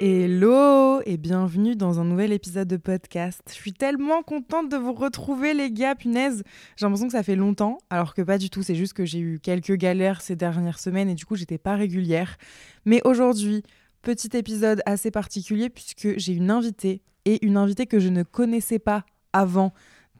Hello et bienvenue dans un nouvel épisode de podcast. Je suis tellement contente de vous retrouver les gars, punaise. J'ai l'impression que ça fait longtemps, alors que pas du tout, c'est juste que j'ai eu quelques galères ces dernières semaines et du coup j'étais pas régulière. Mais aujourd'hui, petit épisode assez particulier puisque j'ai une invitée et une invitée que je ne connaissais pas avant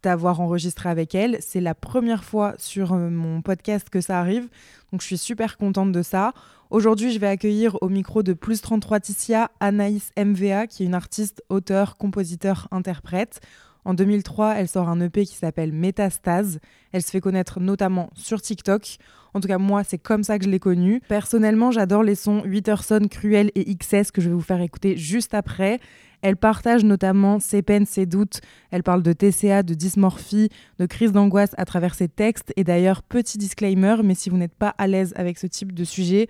d'avoir enregistré avec elle. C'est la première fois sur euh, mon podcast que ça arrive, donc je suis super contente de ça. Aujourd'hui, je vais accueillir au micro de Plus 33 Ticia Anaïs MVA, qui est une artiste, auteur, compositeur, interprète. En 2003, elle sort un EP qui s'appelle Métastase. Elle se fait connaître notamment sur TikTok. En tout cas, moi, c'est comme ça que je l'ai connue. Personnellement, j'adore les sons Witterson, Cruel et XS que je vais vous faire écouter juste après. Elle partage notamment ses peines, ses doutes. Elle parle de TCA, de dysmorphie, de crise d'angoisse à travers ses textes. Et d'ailleurs, petit disclaimer, mais si vous n'êtes pas à l'aise avec ce type de sujet,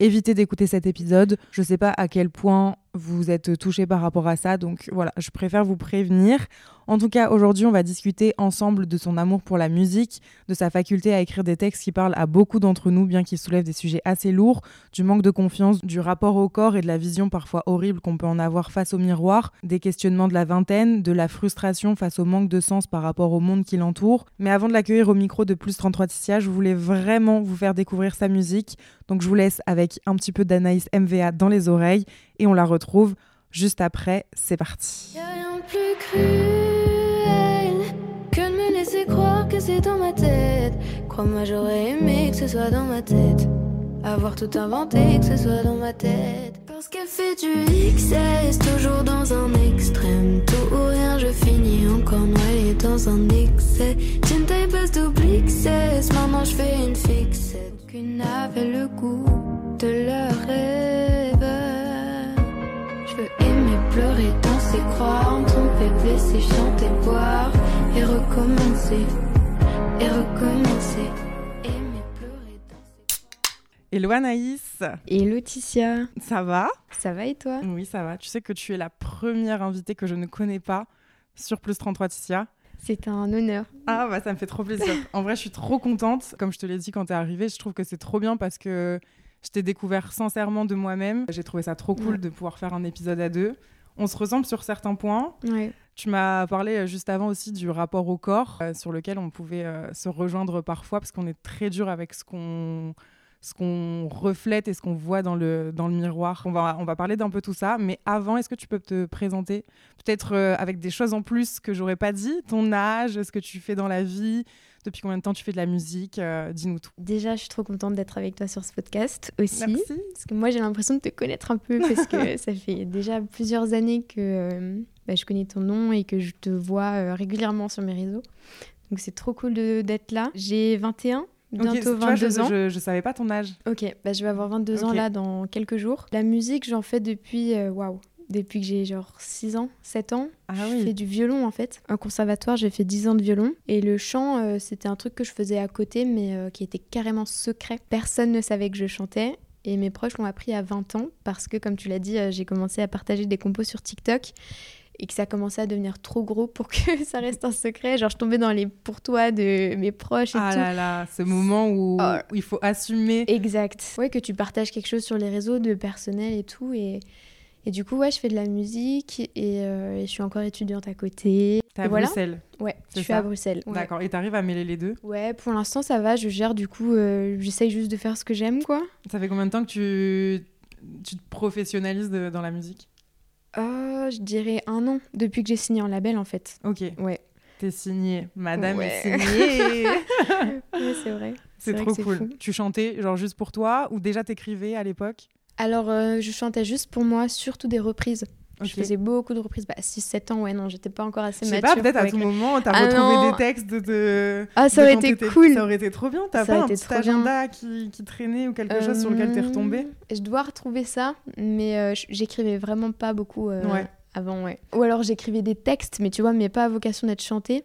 évitez d'écouter cet épisode. Je ne sais pas à quel point vous êtes touché par rapport à ça, donc voilà, je préfère vous prévenir. En tout cas, aujourd'hui, on va discuter ensemble de son amour pour la musique, de sa faculté à écrire des textes qui parlent à beaucoup d'entre nous, bien qu'ils soulèvent des sujets assez lourds, du manque de confiance, du rapport au corps et de la vision parfois horrible qu'on peut en avoir face au miroir, des questionnements de la vingtaine, de la frustration face au manque de sens par rapport au monde qui l'entoure. Mais avant de l'accueillir au micro de Plus 33 Ticia, je voulais vraiment vous faire découvrir sa musique, donc je vous laisse avec un petit peu d'Anaïs MVA dans les oreilles et on la retrouve juste après. C'est parti. Y'a rien de plus cruel que de me laisser croire que c'est dans ma tête. Crois-moi, j'aurais aimé que ce soit dans ma tête. Avoir tout inventé, que ce soit dans ma tête. Parce qu'elle fait du XS, toujours dans un extrême. Tout ou rien, je finis encore noyé dans un excès. J'ai une taille basse double XS, maintenant je fais une fixette. Qu'une avait le goût de leur rêve. Aimer, pleurer, danser, croire, en tromper, blesser, chanter, boire et recommencer, et recommencer. Aimer, pleurer, danser. Hello Anaïs, Et Laetitia, ça va? Ça va et toi? Oui, ça va. Tu sais que tu es la première invitée que je ne connais pas sur Plus 33 Ticia. C'est un honneur. Ah bah ça me fait trop plaisir. En vrai, je suis trop contente. Comme je te l'ai dit quand t'es arrivée, je trouve que c'est trop bien parce que je t'ai découvert sincèrement de moi-même. J'ai trouvé ça trop cool Ouais. de pouvoir faire un épisode à deux. On se ressemble sur certains points. Ouais. Tu m'as parlé euh, juste avant aussi du rapport au corps, euh, sur lequel on pouvait euh, se rejoindre parfois, parce qu'on est très dur avec ce qu'on ce qu'on reflète et ce qu'on voit dans le, dans le miroir. On va, on va parler d'un peu tout ça, mais avant, est-ce que tu peux te présenter? Peut-être euh, avec des choses en plus que j'aurais pas dit, ton âge, ce que tu fais dans la vie, depuis combien de temps tu fais de la musique, euh, dis-nous tout. Déjà, je suis trop contente d'être avec toi sur ce podcast aussi. Merci. Parce que moi, j'ai l'impression de te connaître un peu parce que ça fait déjà plusieurs années que euh, bah, je connais ton nom et que je te vois euh, régulièrement sur mes réseaux. Donc, c'est trop cool de- d'être là. J'ai 21, Ok, bientôt tu vois, 22 je, ans. Je, je savais pas ton âge. Ok, bah, je vais avoir 22 ans là dans quelques jours. La musique, j'en fais depuis, waouh, depuis que j'ai genre 6 ans, 7 ans. Ah je oui. fais du violon en fait. Un conservatoire, j'ai fait 10 ans de violon. Et le chant, euh, c'était un truc que je faisais à côté, mais euh, qui était carrément secret. Personne ne savait que je chantais. Et mes proches l'ont appris à 20 ans parce que, comme tu l'as dit, euh, j'ai commencé à partager des compos sur TikTok et que ça commençait à devenir trop gros pour que ça reste un secret. Genre, je tombais dans les pour-toi de mes proches et Ah tout. là là, ce moment où, Oh. où il faut assumer. Exact. Ouais, que tu partages quelque chose sur les réseaux de personnel et tout. Et, et du coup, ouais, je fais de la musique et, euh, et je suis encore étudiante à côté. T'es à voilà. Bruxelles. Ouais, je suis ça à Bruxelles. Ouais. D'accord. Et t'arrives à mêler les deux? Ouais, pour l'instant, ça va. Je gère, du coup, euh, j'essaye juste de faire ce que j'aime, quoi. Ça fait combien de temps que tu, tu te professionnalises de- dans la musique? Euh, je dirais un an depuis que j'ai signé en label, en fait. Ok. Ouais. T'es signée. Madame Ouais. est signée. ouais, c'est vrai. c'est trop cool. Tu chantais genre juste pour toi ou déjà t'écrivais à l'époque? Alors, euh, je chantais juste pour moi, surtout des reprises. Je faisais beaucoup de reprises. Bah, 6-7 ans, ouais, non, j'étais pas encore assez Je sais mature. pas, peut-être à tout moment, t'as Ah retrouvé non. des textes de. Ah, ça de aurait été cool. Ça aurait été trop bien. T'as pas un petit agenda qui, qui traînait ou quelque chose sur lequel t'es Euh, retombée? Je dois retrouver ça, mais euh, j'écrivais vraiment pas beaucoup euh, Ouais. avant, ouais. Ou alors j'écrivais des textes, mais tu vois, mais pas à vocation d'être chanté.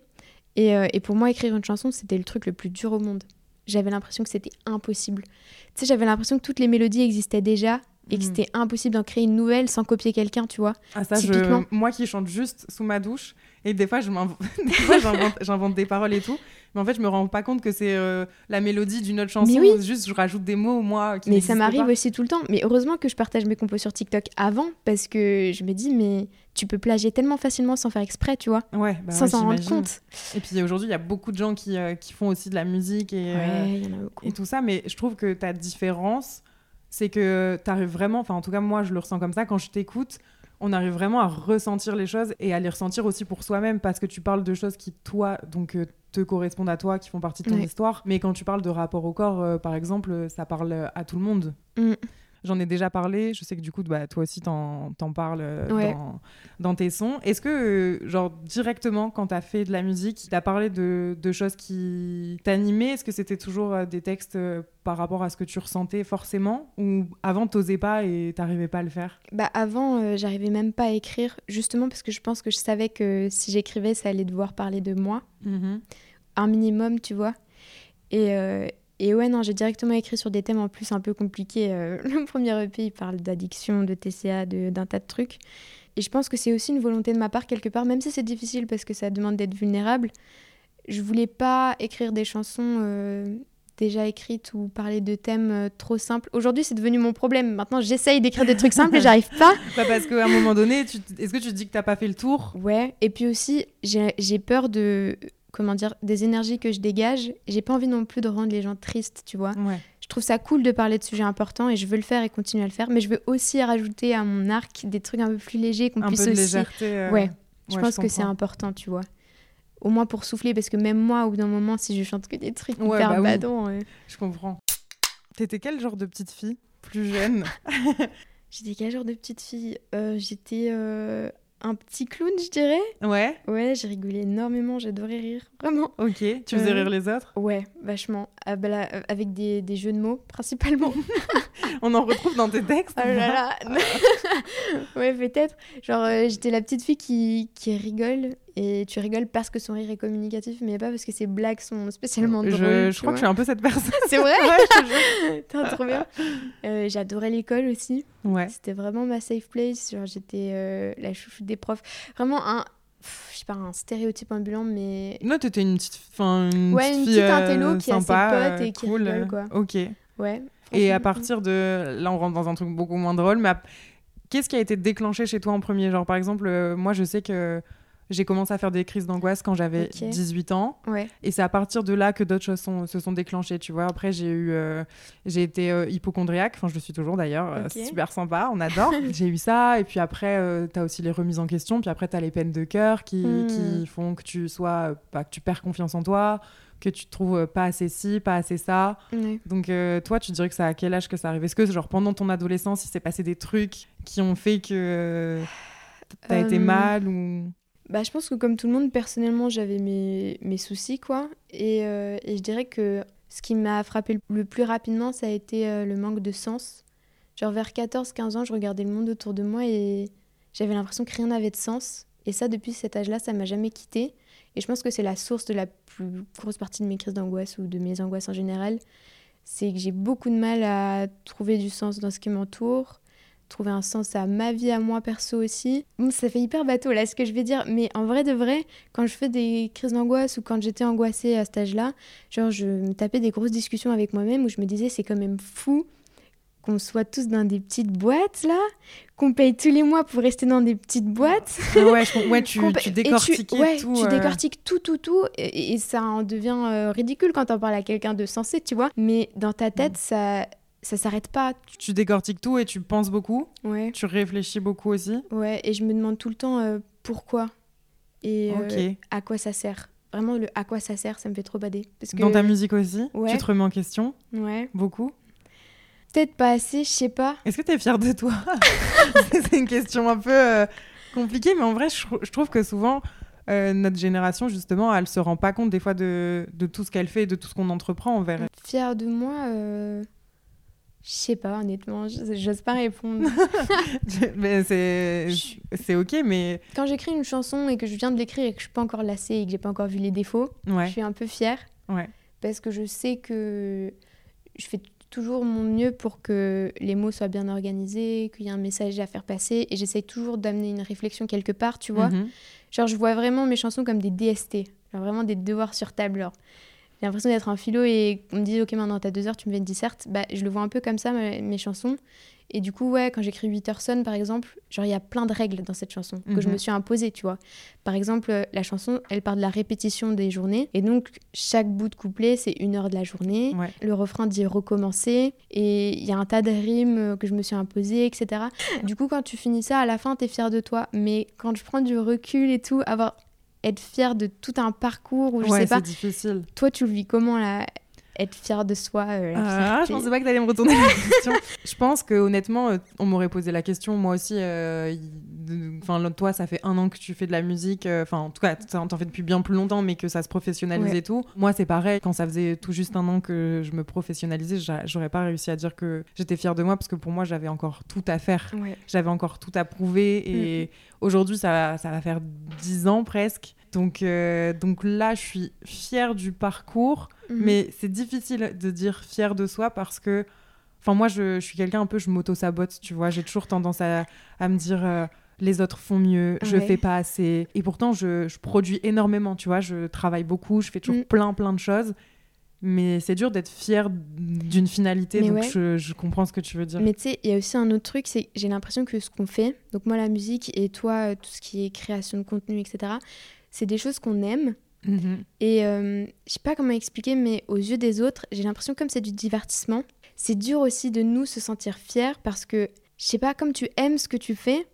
Et, et pour moi, écrire une chanson, c'était le truc le plus dur au monde. J'avais l'impression que c'était impossible. Tu sais, j'avais l'impression que toutes les mélodies existaient déjà et que Mhm. c'était impossible d'en créer une nouvelle sans copier quelqu'un, tu vois. Ah ça, je... Moi qui chante juste sous ma douche, et des fois, j'invente, des paroles et tout, mais en fait, je me rends pas compte que c'est euh, la mélodie d'une autre chanson, oui. juste je rajoute des mots, moi, qui Mais ça m'arrive aussi tout le temps. Mais heureusement que je partage mes compos sur TikTok avant parce que je me dis, mais tu peux plagier tellement facilement sans faire exprès, tu vois, Ouais, bah sans ouais, s'en rendre compte. Et puis aujourd'hui, il y a beaucoup de gens qui, euh, qui font aussi de la musique et, euh, Ouais, il y en a beaucoup. et tout ça, mais je trouve que ta différence, c'est que tu arrives vraiment, enfin en tout cas moi je le ressens comme ça, quand je t'écoute, on arrive vraiment à ressentir les choses et à les ressentir aussi pour soi-même parce que tu parles de choses qui, toi, donc euh, te correspondent à toi, qui font partie de ton histoire. Mais quand tu parles de rapport au corps, euh, par exemple, ça parle à tout le monde. Mm. J'en ai déjà parlé, je sais que du coup, bah, toi aussi, t'en t'en parles euh, Ouais. dans, dans tes sons. Est-ce que, euh, genre, directement, quand t'as fait de la musique, t'as parlé de, de choses qui t'animaient? Est-ce que c'était toujours euh, des textes par rapport à ce que tu ressentais forcément? Ou avant, t'osais pas et t'arrivais pas à le faire? Bah avant, euh, j'arrivais même pas à écrire, justement parce que je pense que je savais que si j'écrivais, ça allait devoir parler de moi, un minimum, tu vois. Et, euh, et ouais, non, j'ai directement écrit sur des thèmes en plus un peu compliqués. Euh, le premier EP, il parle d'addiction, de TCA, de- d'un tas de trucs. Et je pense que c'est aussi une volonté de ma part, quelque part, même si c'est difficile parce que ça demande d'être vulnérable. Je voulais pas écrire des chansons euh, déjà écrites ou parler de thèmes euh, trop simples. Aujourd'hui, c'est devenu mon problème. Maintenant, j'essaye d'écrire des trucs simples et j'arrive pas. Bah, Parce qu'à un moment donné, est-ce que tu te dis que t'as pas fait le tour? Ouais, et puis aussi, j'ai peur de, comment dire, des énergies que je dégage. J'ai pas envie non plus de rendre les gens tristes, tu vois. Ouais. Je trouve ça cool de parler de sujets importants et je veux le faire et continuer à le faire, mais je veux aussi rajouter à mon arc des trucs un peu plus légers qu'on puisse peu de aussi. légèreté. euh, Ouais, je ouais, pense que c'est important, tu vois. Au moins pour souffler, parce que même moi, au bout d'un moment, si je chante que des trucs Ouais, hyper bah oui. euh, Je comprends. T'étais quel genre de petite fille Plus jeune? J'étais quel genre de petite fille? Euh, J'étais euh, un petit clown, je dirais. Ouais, Ouais, j'ai rigolé énormément, j'adorais rire, vraiment. ok. Tu faisais Euh, rire les autres? Ouais, vachement. Ah, bah là, euh, avec des, des jeux de mots, principalement. On en retrouve dans tes textes Oh là là Ouais, peut-être. Genre, euh, j'étais la petite fille qui, qui rigole, et tu rigoles parce que son rire est communicatif, mais pas parce que ses blagues sont spécialement drôles. je, je crois que je suis un peu cette personne. C'est vrai Ouais. T'es trop bien. Euh, J'adorais l'école aussi. Ouais. C'était vraiment ma safe place. J'étais euh, la chouchoute des profs. Vraiment un... Je sais pas, un stéréotype ambulant, mais... Non, t'étais une petite, enfin, une Ouais, petite une fille petite euh, intello qui a ses sympa, potes euh, et qui cool, rigole, quoi. euh, Ok. Ouais. Et à partir de là, on rentre dans un truc beaucoup moins drôle. Mais à- qu'est-ce qui a été déclenché chez toi en premier? Genre, par exemple, euh, moi, je sais que j'ai commencé à faire des crises d'angoisse quand j'avais Ok. 18 ans. Ouais. Et c'est à partir de là que d'autres choses sont- se sont déclenchées, tu vois. Après, j'ai eu, euh, j'ai été euh, hypochondriaque, enfin je le suis toujours d'ailleurs, euh, Ok. c'est super sympa, on adore. j'ai eu ça, et puis après, euh, t'as aussi les remises en question, puis après, t'as les peines de cœur qui, Hmm. qui font que tu sois, euh, bah, que tu perds confiance en toi, que tu te trouves pas assez ci, pas assez ça. Donc euh, toi, tu dirais que c'est à quel âge que ça arrive? Est-ce que genre pendant ton adolescence, il s'est passé des trucs qui ont fait que euh, t'as été mal ou Bah, je pense que comme tout le monde, personnellement, j'avais mes, soucis, quoi. Et, euh, et je dirais que ce qui m'a frappé le- le plus rapidement, ça a été euh, le manque de sens. Genre vers 14-15 ans, je regardais le monde autour de moi et j'avais l'impression que rien n'avait de sens. Et ça, depuis cet âge-là, ça m'a jamais quitté. Et je pense que c'est la source de la plus grosse partie de mes crises d'angoisse ou de mes angoisses en général. C'est que j'ai beaucoup de mal à trouver du sens dans ce qui m'entoure, trouver un sens à ma vie, à moi perso aussi. Bon, ça fait hyper bateau là ce que je vais dire, mais en vrai de vrai, quand je fais des crises d'angoisse ou quand j'étais angoissée à cet âge-là, genre je me tapais des grosses discussions avec moi-même où je me disais c'est quand même fou qu'on soit tous dans des petites boîtes là, qu'on paye tous les mois pour rester dans des petites boîtes. Ah ouais, je- ouais, tu, tu ouais, tout. euh, décortiques tout, tout, tout, et, et ça en devient euh, ridicule quand on parle à quelqu'un de sensé, tu vois. Mais dans ta Mm. tête, ça, ça s'arrête pas. tu décortiques tout et tu penses beaucoup. Ouais. Tu réfléchis beaucoup aussi. Ouais, et je me demande tout le temps euh, pourquoi et euh, à quoi ça sert. Vraiment, le à quoi ça sert, ça me fait trop bader. Parce que... Dans ta musique aussi, Ouais. tu te remets en question Ouais. beaucoup. Peut-être pas assez, je sais pas. Est-ce que tu es fière de toi C'est une question un peu euh, compliquée, mais en vrai, je, je trouve que souvent, euh, notre génération, justement, elle se rend pas compte des fois de, de tout ce qu'elle fait et de tout ce qu'on entreprend envers elle. Fière de moi, euh, je sais pas, honnêtement, j'ose pas répondre. mais c'est Je- ok, mais Quand j'écris une chanson et que je viens de l'écrire et que je suis pas encore lassée et que j'ai pas encore vu les défauts, je suis un peu fière ouais. parce que je sais que je fais toujours mon mieux pour que les mots soient bien organisés, qu'il y ait un message à faire passer et j'essaye toujours d'amener une réflexion quelque part, tu vois. Mhm. Genre, je vois vraiment mes chansons comme des DST, genre vraiment des devoirs sur table. genre. J'ai l'impression d'être un philo et on me dit, ok, maintenant t'as deux heures, tu me fais une disserte. Bah, je le vois un peu comme ça, mes, mes chansons. Et du coup, ouais, quand j'écris Witterson, par exemple, genre, il y a plein de règles dans cette chanson que je Mhm. me suis imposée, tu vois. Par exemple, euh, la chanson, elle part de la répétition des journées. Et donc, chaque bout de couplet, c'est une heure de la journée. Ouais. Le refrain dit recommencer. Et il y a un tas de rimes euh, que je me suis imposées, etc. Du coup, quand tu finis ça, à la fin, t'es fier de toi. Mais quand je prends du recul et tout, avoir être fier de tout un parcours ou je ouais, sais pas. c'est difficile. Toi, tu le vis comment là Être fier de soi euh, la Ah, je pensais pas que t'allais me retourner la question. je pense que honnêtement, euh, on m'aurait posé la question. Moi aussi, euh, enfin, toi, ça fait un an que tu fais de la musique. euh, Enfin, en tout cas, t'en t'en fais depuis bien plus longtemps, mais que ça se professionnalise Ouais. et tout. Moi, c'est pareil. Quand ça faisait tout juste un an que je me professionnalisais, j'a- j'aurais pas réussi à dire que j'étais fière de moi parce que pour moi, j'avais encore tout à faire. Ouais. J'avais encore tout à prouver et aujourd'hui, ça, va- ça va faire 10 ans presque. Donc, euh, donc là, je suis fière du parcours. Mhm. Mais c'est difficile de dire fier de soi parce que, enfin, moi, je, je suis quelqu'un un peu, je m'auto-sabote, tu vois. J'ai toujours tendance à, à me dire, euh, les autres font mieux, je Ouais. fais pas assez. Et pourtant, je, je produis énormément, tu vois. Je travaille beaucoup, je fais toujours Mm. plein, plein de choses. Mais c'est dur d'être fier d'une finalité, Mais donc ouais. je, je comprends ce que tu veux dire. Mais tu sais, il y a aussi un autre truc, c'est que j'ai l'impression que ce qu'on fait, donc moi la musique et toi euh, tout ce qui est création de contenu, etc., c'est des choses qu'on aime. Mhm. Et euh, je sais pas comment expliquer, mais aux yeux des autres, j'ai l'impression comme c'est du divertissement, c'est dur aussi de nous se sentir fiers parce que, je sais pas, comme tu aimes ce que tu fais,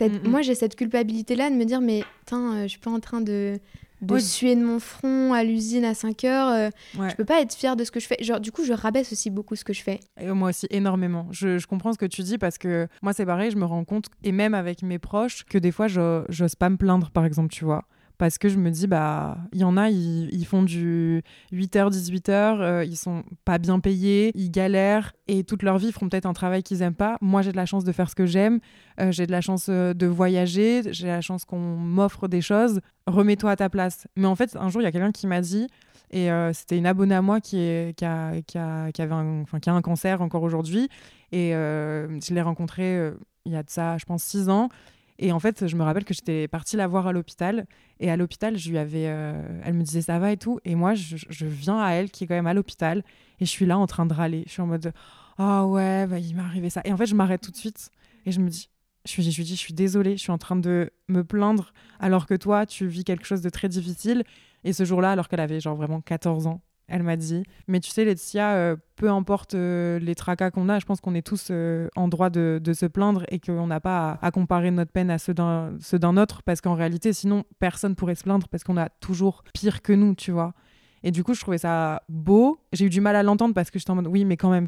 Mhm. moi j'ai cette culpabilité-là de me dire, mais putain, euh, je suis pas en train de, de Oui. suer de mon front à l'usine à 5 heures. euh, Ouais. Je peux pas être fière de ce que je fais. Genre, du coup, je rabaisse aussi beaucoup ce que je fais. Et moi aussi, énormément. Je, je comprends ce que tu dis parce que moi, c'est pareil, je me rends compte, et même avec mes proches, que des fois, je- j'ose pas me plaindre, par exemple, tu vois. Parce que je me dis, bah, il y en a, ils, font du 8h, 18h, euh, ils sont pas bien payés, ils galèrent, et toute leur vie, feront peut-être un travail qu'ils aiment pas. Moi, j'ai de la chance de faire ce que j'aime, euh, j'ai de la chance euh, de voyager, j'ai la chance qu'on m'offre des choses. Remets-toi à ta place. Mais en fait, un jour, il y a quelqu'un qui m'a dit, et euh, c'était une abonnée à moi qui, a, qui, a, qui avait un, enfin, qui a un cancer encore aujourd'hui. Et je l'ai rencontrée il y a de ça, je pense, six ans. Et en fait, je me rappelle que j'étais partie la voir à l'hôpital. Et à l'hôpital, je lui avais, euh, elle me disait ça va et tout? Et moi, je, viens à elle qui est quand même à l'hôpital. Et je suis là en train de râler. Je suis en mode Ah ouais, bah, il m'est arrivé ça. Et en fait, je m'arrête tout de suite. Et je me dis je je lui dis, je suis désolée, je suis en train de me plaindre alors que toi, tu vis quelque chose de très difficile. Et ce jour-là, alors qu'elle avait genre vraiment 14 ans, elle m'a dit, mais tu sais, Laetitia, euh, peu importe euh, les tracas qu'on a, je pense qu'on est tous euh, en droit de, se plaindre et qu'on n'a pas à, à comparer notre peine à ceux d'un ceux d'un autre, parce qu'en réalité, sinon, personne pourrait se plaindre parce qu'on a toujours pire que nous, tu vois. Et du coup, je trouvais ça beau. J'ai eu du mal à l'entendre parce que j'étais en mode oui, mais quand même,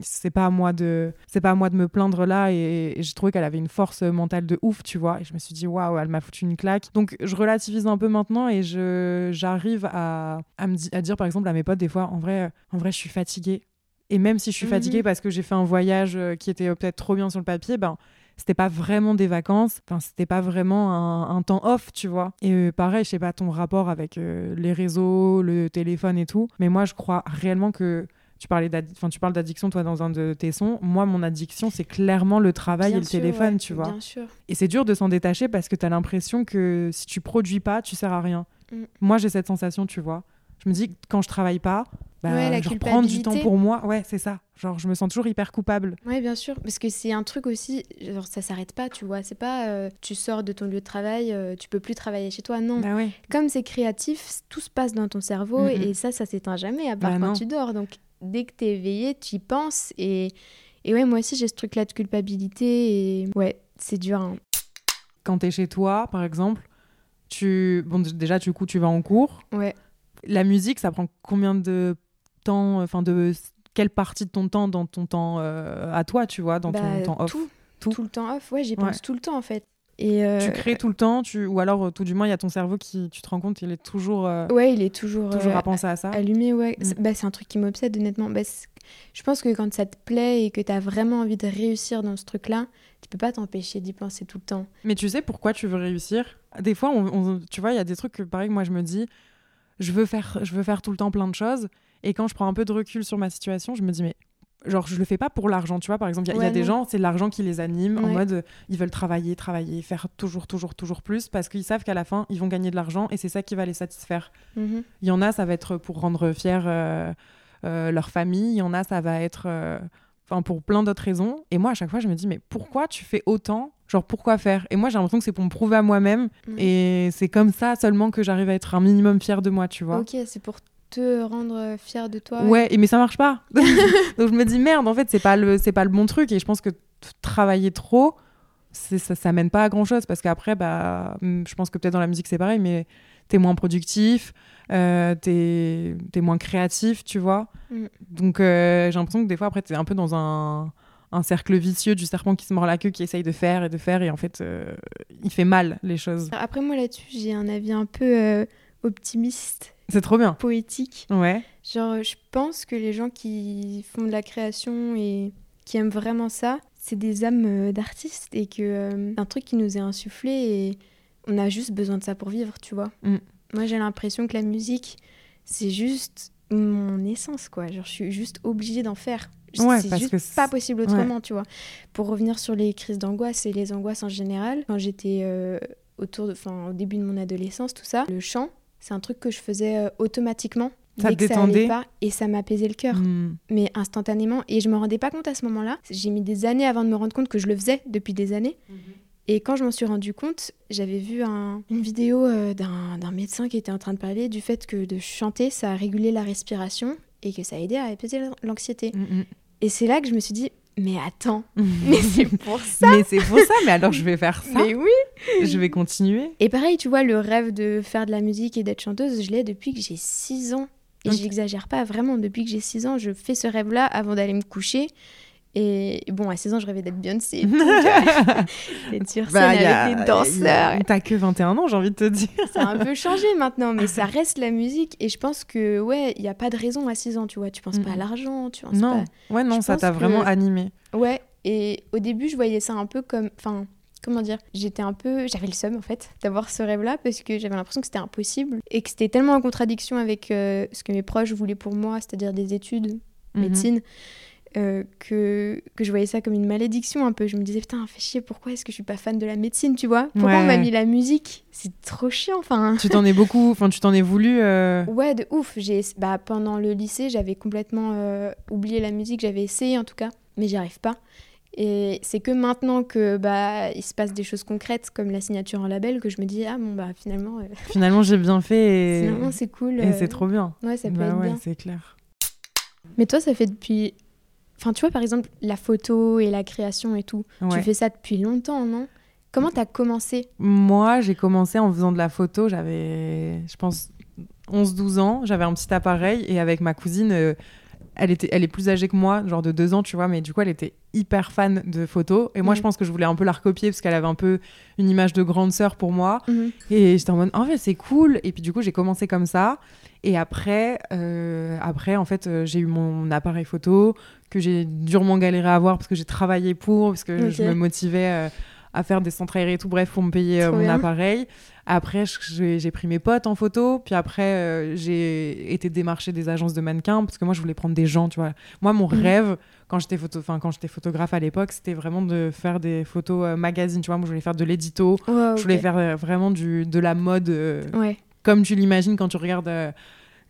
c'est pas à moi de, c'est pas à moi de me plaindre là. Et, et j'ai trouvé qu'elle avait une force mentale de ouf, tu vois. Et je me suis dit waouh, elle m'a foutu une claque. Donc je relativise un peu maintenant et je, j'arrive à, à me à dire par exemple à mes potes des fois, en vrai, en vrai, je suis fatiguée. Et même si je suis Mhm. fatiguée parce que j'ai fait un voyage euh, qui était euh, peut-être trop bien sur le papier, ben c'était pas vraiment des vacances, enfin c'était pas vraiment un, un temps off, tu vois. Et euh, pareil, je sais pas ton rapport avec euh, les réseaux, le téléphone et tout, mais moi je crois réellement que tu parlais enfin tu parles d'addiction toi dans un de tes sons. Moi mon addiction c'est clairement le travail Bien et le téléphone, ouais, tu vois. Bien sûr. Et c'est dur de s'en détacher parce que tu as l'impression que si tu produis pas, tu sers à rien. Mm. Moi, j'ai cette sensation, tu vois. Je me dis que quand je travaille pas, bah, Ouais, genre prendre du temps pour moi, ouais, c'est ça. Genre, je me sens toujours hyper coupable. Oui, bien sûr, parce que c'est un truc aussi, genre ça s'arrête pas, tu vois. C'est pas euh, tu sors de ton lieu de travail, euh, tu peux plus travailler chez toi. Non, Bah ouais. comme c'est créatif, tout se passe dans ton cerveau et ça, ça s'éteint jamais à part Bah quand non. tu dors. Donc dès que t'es éveillé, tu y penses et et ouais, moi aussi j'ai ce truc-là de culpabilité et ouais, c'est dur. hein. Quand t'es chez toi, par exemple, tu bon déjà du coup tu vas en cours. Ouais. La musique, ça prend combien de temps, enfin de quelle partie de ton temps dans ton temps euh, à toi, tu vois, dans Bah, ton temps off? tout, Tout? tout le temps off. Ouais, j'y Ouais. pense tout le temps en fait. Et euh, Tu crées tout le temps, tu... ou alors euh, tout du moins il y a ton cerveau qui, tu te rends compte, il est toujours, euh, ouais, il est toujours, toujours euh, à penser à ça. allumé. Ouais, Mm. C'est- bah, c'est un truc qui m'obsède honnêtement. Bah, je pense que quand ça te plaît et que tu as vraiment envie de réussir dans ce truc-là, tu peux pas t'empêcher d'y penser tout le temps. Mais tu sais pourquoi tu veux réussir? Des fois, on, on- tu vois, il y a des trucs que pareil, moi je me dis, je veux faire, je veux faire tout le temps plein de choses, et quand je prends un peu de recul sur ma situation, je me dis mais genre je le fais pas pour l'argent, tu vois. Par exemple, il y a- y, des gens, c'est l'argent qui les anime, en mode ils veulent travailler, travailler, faire toujours, toujours, toujours plus, parce qu'ils savent qu'à la fin ils vont gagner de l'argent et c'est ça qui va les satisfaire. Mhm. Il y en a, ça va être pour rendre fiers euh, euh, leur famille. Il y en a, ça va être euh, enfin pour plein d'autres raisons. Et moi, à chaque fois, je me dis, mais pourquoi tu fais autant Genre, pourquoi faire? Et moi, j'ai l'impression que c'est pour me prouver à moi-même. Ouais. Et c'est comme ça seulement que j'arrive à être un minimum fière de moi, tu vois. Ok, c'est pour te rendre euh, fier de toi. Ouais, et mais ça marche pas. Donc je me dis merde, en fait, c'est pas le pas le bon truc et je pense que travailler trop ça ça mène pas à grand-chose parce qu'après bah je pense que peut-être dans la musique c'est pareil mais t'es moins productif, euh, t'es t'es moins créatif, tu vois. Mm. Donc euh, j'ai l'impression que des fois après t'es un peu dans un un cercle vicieux du serpent qui se mord la queue qui essaye de faire et de faire et en fait euh, il fait mal les choses. Après, moi là-dessus, j'ai un avis un peu euh, optimiste, C'est trop bien. poétique. Ouais. Genre, je pense que les gens qui font de la création et qui aiment vraiment ça, c'est des âmes euh, d'artistes et que euh, c'est un truc qui nous est insufflé et on a juste besoin de ça pour vivre, tu vois. Mm. Moi, j'ai l'impression que la musique, c'est juste mon essence, quoi. Genre, je suis juste obligée d'en faire. Ouais, c'est juste que pas possible autrement, tu vois. Pour revenir sur les crises d'angoisse et les angoisses en général, quand j'étais euh, autour de, au début de mon adolescence, tout ça, le chant, c'est un truc que je faisais euh, automatiquement. Ça dès te que ça allait détendait pas, et ça m'apaisait le cœur Hmm. mais instantanément. Et je me rendais pas compte à ce moment-là. J'ai mis des années avant de me rendre compte que je le faisais depuis des années. Et quand je m'en suis rendu compte, j'avais vu un- une vidéo euh, d'un d'un médecin qui était en train de parler du fait que de chanter, ça régulait la respiration et que ça aidait à apaiser l'anxiété. Mm, Et c'est là que je me suis dit, mais attends, mm. mais c'est pour ça Mais c'est pour ça, mais alors je vais faire ça. Mais oui Je vais continuer. Et pareil, tu vois, le rêve de faire de la musique et d'être chanteuse, je l'ai depuis que j'ai 6 ans. Et Ok. j'exagère pas, vraiment, depuis que j'ai 6 ans, je fais ce rêve-là avant d'aller me coucher. Et bon, à 16 ans, je rêvais d'être Beyoncé. vois. D'être sur scène Bah, y a- avec des danseurs. T'as que 21 ans, j'ai envie de te dire. Ça a un peu changé maintenant, mais ça reste la musique. Et je pense que, ouais, il n'y a pas de raison à 6 ans, tu vois. Tu penses pas à Mhm. l'argent, tu penses Non, ouais, non, Je ça t'a que- vraiment animé. pas. Ouais, et au début, je voyais ça un peu comme. Enfin, comment dire J'étais un peu. J'avais le seum, en fait, d'avoir ce rêve-là, parce que j'avais l'impression que c'était impossible. Et que c'était tellement en contradiction avec euh, ce que mes proches voulaient pour moi, c'est-à-dire des études, Mhm. médecine. Euh, que, que je voyais ça comme une malédiction un peu. Je me disais, putain, fais chier, pourquoi est-ce que je suis pas fan de la médecine, tu vois? Pourquoi on m'a mis la musique? C'est trop chiant, enfin. Tu t'en es beaucoup, enfin, tu t'en es voulu. euh, Ouais, de ouf. J'ai, bah, pendant le lycée, j'avais complètement euh, oublié la musique. J'avais essayé en tout cas, mais j'y arrive pas. Et c'est que maintenant que bah il se passe des choses concrètes comme la signature en label que je me dis ah bon bah finalement Finalement, j'ai bien fait et, finalement c'est cool. et c'est trop bien. Ouais, ça peut Bah être ouais, bien. c'est clair. Mais toi, ça fait depuis. Enfin, tu vois, par exemple, la photo et la création et tout. Ouais. Tu fais ça depuis longtemps, non? Comment t'as commencé? Moi, j'ai commencé en faisant de la photo. J'avais, je pense, 11-12 ans. J'avais un petit appareil et avec ma cousine, euh, elle, était, elle est plus âgée que moi, genre de 2 ans, tu vois, mais du coup, elle était hyper fan de photos. Et moi, je pense que je voulais un peu la recopier parce qu'elle avait un peu une image de grande sœur pour moi. Mhm. Et j'étais en mode, en fait, c'est cool. Et puis, du coup, j'ai commencé comme ça. Et après, euh, après en fait, euh, j'ai eu mon appareil photo que j'ai durement galéré à avoir parce que j'ai travaillé pour, parce que je me motivais euh, à faire des centres aérés et tout, bref, pour me payer euh, mon bien. appareil. Après, je- j'ai pris mes potes en photo. Puis après, euh, j'ai été démarcher des agences de mannequins parce que moi, je voulais prendre des gens, tu vois. Moi, mon Mhm. rêve, quand j'étais photo, enfin, quand j'étais photographe à l'époque, c'était vraiment de faire des photos euh, magazines, tu vois. Moi, je voulais faire de l'édito. Je voulais faire euh, vraiment du, de la mode Ouais. comme tu l'imagines quand tu regardes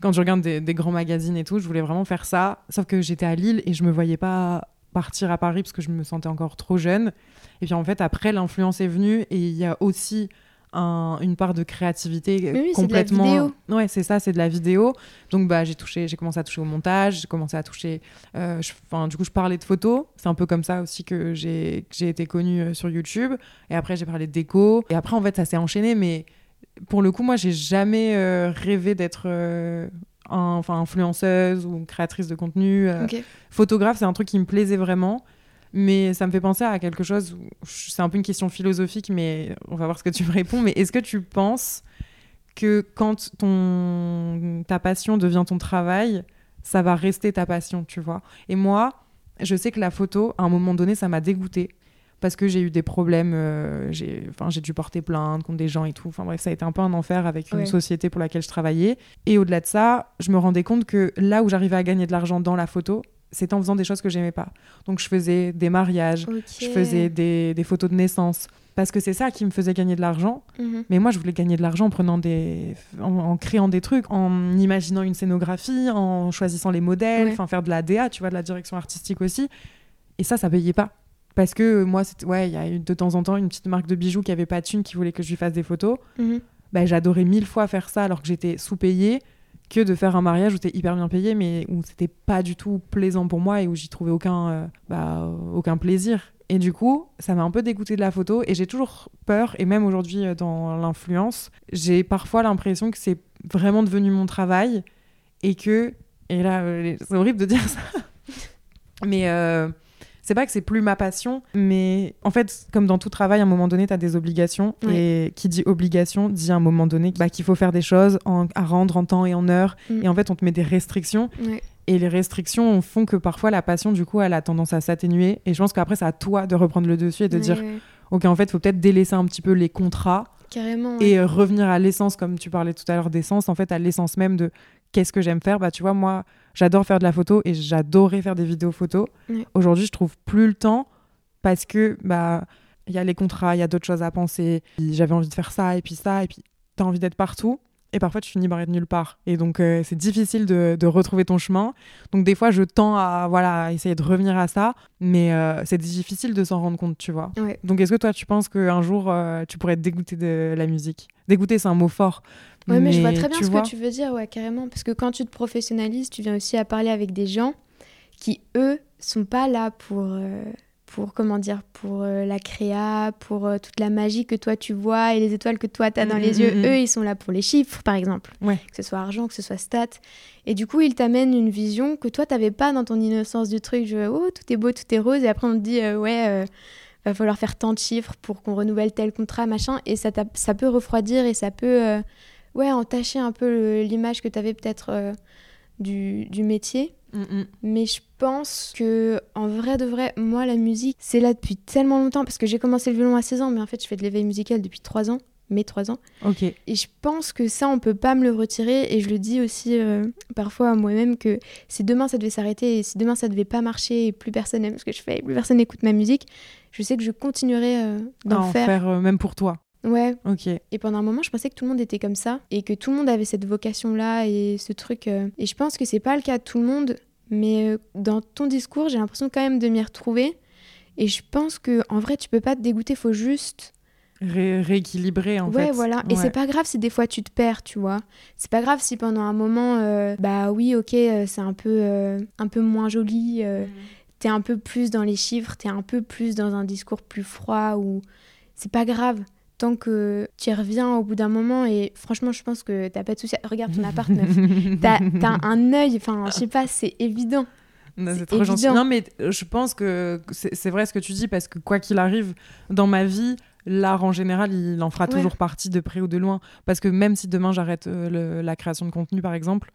quand tu regardes des, des grands magazines et tout je voulais vraiment faire ça sauf que j'étais à Lille et je me voyais pas partir à Paris parce que je me sentais encore trop jeune et puis en fait après l'influence est venue et il y a aussi un- une part de créativité oui, c'est de la vidéo. ouais c'est ça c'est de la vidéo donc bah j'ai touché j'ai commencé à toucher au montage j'ai commencé à toucher euh, je- du coup je parlais de photos c'est un peu comme ça aussi que j'ai été connue euh, sur YouTube et après j'ai parlé de déco et après en fait ça s'est enchaîné mais pour le coup, moi, j'ai jamais euh, rêvé d'être euh, enfin, influenceuse ou créatrice de contenu. euh, Ok. Photographe, c'est un truc qui me plaisait vraiment. Mais ça me fait penser à quelque chose, c'est un peu une question philosophique, mais on va voir ce que tu me réponds. Mais est-ce que tu penses que quand ton, ta passion devient ton travail, ça va rester ta passion, tu vois? Et moi, je sais que la photo, à un moment donné, ça m'a dégoûtée parce que j'ai eu des problèmes, euh, j'ai enfin, j'ai dû porter plainte contre des gens et tout. Enfin bref, ça a été un peu un enfer avec une Ouais. société pour laquelle je travaillais. Et au-delà de ça, je me rendais compte que là où j'arrivais à gagner de l'argent dans la photo, c'était en faisant des choses que j'aimais pas. Donc je faisais des mariages, je faisais des, des photos de naissance, parce que c'est ça qui me faisait gagner de l'argent. Mhm. Mais moi, je voulais gagner de l'argent en prenant des, en, en créant des trucs, en imaginant une scénographie, en choisissant les modèles, Ouais. enfin faire de la DA, tu vois, de la direction artistique aussi. Et ça, ça payait pas. Parce que moi, ouais, il y a eu de temps en temps une petite marque de bijoux qui avait pas de thune, qui voulait que je lui fasse des photos. Mhm. Bah, j'adorais mille fois faire ça alors que j'étais sous-payée que de faire un mariage où t'es hyper bien payé mais où c'était pas du tout plaisant pour moi et où j'y trouvais aucun, euh, bah, aucun plaisir. Et du coup, ça m'a un peu dégoûté de la photo et j'ai toujours peur, et même aujourd'hui euh, dans l'influence, j'ai parfois l'impression que c'est vraiment devenu mon travail et que, et là, euh, c'est horrible de dire ça, mais c'est pas que c'est plus ma passion, mais en fait, comme dans tout travail, à un moment donné, tu as des obligations. Et qui dit obligation dit à un moment donné bah, qu'il faut faire des choses en- à rendre en temps et en heure. Mm. Et en fait, on te met des restrictions. Et les restrictions font que parfois la passion, du coup, elle a tendance à s'atténuer. Et je pense qu'après, c'est à toi de reprendre le dessus et de dire. Ok, en fait, il faut peut-être délaisser un petit peu les contrats Carrément. ouais. et euh, revenir à l'essence, comme tu parlais tout à l'heure d'essence, en fait, à l'essence même de qu'est-ce que j'aime faire. Bah, tu vois, moi, j'adore faire de la photo et j'adorais faire des vidéos photos. Aujourd'hui, je trouve plus le temps parce que, bah, il y a les contrats, il y a d'autres choses à penser. J'avais envie de faire ça et puis ça, et puis t'as envie d'être partout. Et parfois, tu finis par être nulle part. Et donc, euh, c'est difficile de, de retrouver ton chemin. Donc, des fois, je tends à voilà, à essayer de revenir à ça. Mais euh, c'est difficile de s'en rendre compte, tu vois. Ouais. Donc, est-ce que toi, tu penses qu'un jour, euh, tu pourrais être dégoûté de la musique? Dégoûté, c'est un mot fort. Ouais, mais, je vois très bien ce vois, que tu veux dire, ouais, carrément. Parce que quand tu te professionnalises, tu viens aussi à parler avec des gens qui, eux, sont pas là pour, pour comment dire, pour euh, la créa, pour euh, toute la magie que toi tu vois et les étoiles que toi tu as dans les mm, yeux. mm, mm. Eux, ils sont là pour les chiffres, par exemple. Ouais. Que ce soit argent, que ce soit stats. Et du coup, ils t'amènent une vision que toi, t'avais pas dans ton innocence du truc. Je, oh, tout est beau, tout est rose. Et après, on te dit, euh, ouais. euh, va falloir faire tant de chiffres pour qu'on renouvelle tel contrat, machin. Et ça, ça peut refroidir et ça peut ouais, entacher un peu l'image que tu avais peut-être du, du métier. Mm. Mais je pense que, en vrai de vrai, moi, la musique, c'est là depuis tellement longtemps. Parce que j'ai commencé le violon à 16 ans, mais en fait, je fais de l'éveil musical depuis 3 ans. Mes 3 ans. Ok. Et je pense que ça, on peut pas me le retirer. Et je le dis aussi euh, parfois à moi-même que si demain ça devait s'arrêter et si demain ça devait pas marcher et plus personne aime ce que je fais et plus personne n'écoute ma musique, je sais que je continuerai euh, d'en en faire. faire euh, même pour toi. Ouais. Ok. Et pendant un moment, je pensais que tout le monde était comme ça et que tout le monde avait cette vocation-là et ce truc. euh, Et je pense que c'est pas le cas de tout le monde. Mais euh, dans ton discours, j'ai l'impression quand même de m'y retrouver. Et je pense que en vrai, tu peux pas te dégoûter, faut juste Ré- rééquilibrer en ouais, fait. voilà. Et Ouais. c'est pas grave si des fois tu te perds, tu vois. C'est pas grave si pendant un moment, euh, bah oui, ok, c'est un peu, un peu moins joli. Mm. T'es un peu plus dans les chiffres, t'es un peu plus dans un discours plus froid ou c'est pas grave. Tant que tu y reviens au bout d'un moment et franchement, je pense que t'as pas de souci. Regarde ton appart, meuf. T'as t'as un œil, enfin, je sais pas, c'est évident. C'est trop gentil. Non, mais euh, je pense que c'est vrai ce que tu dis parce que quoi qu'il arrive dans ma vie, l'art en général, il en fera Ouais. toujours partie de près ou de loin. Parce que même si demain j'arrête euh, la création de contenu, par exemple,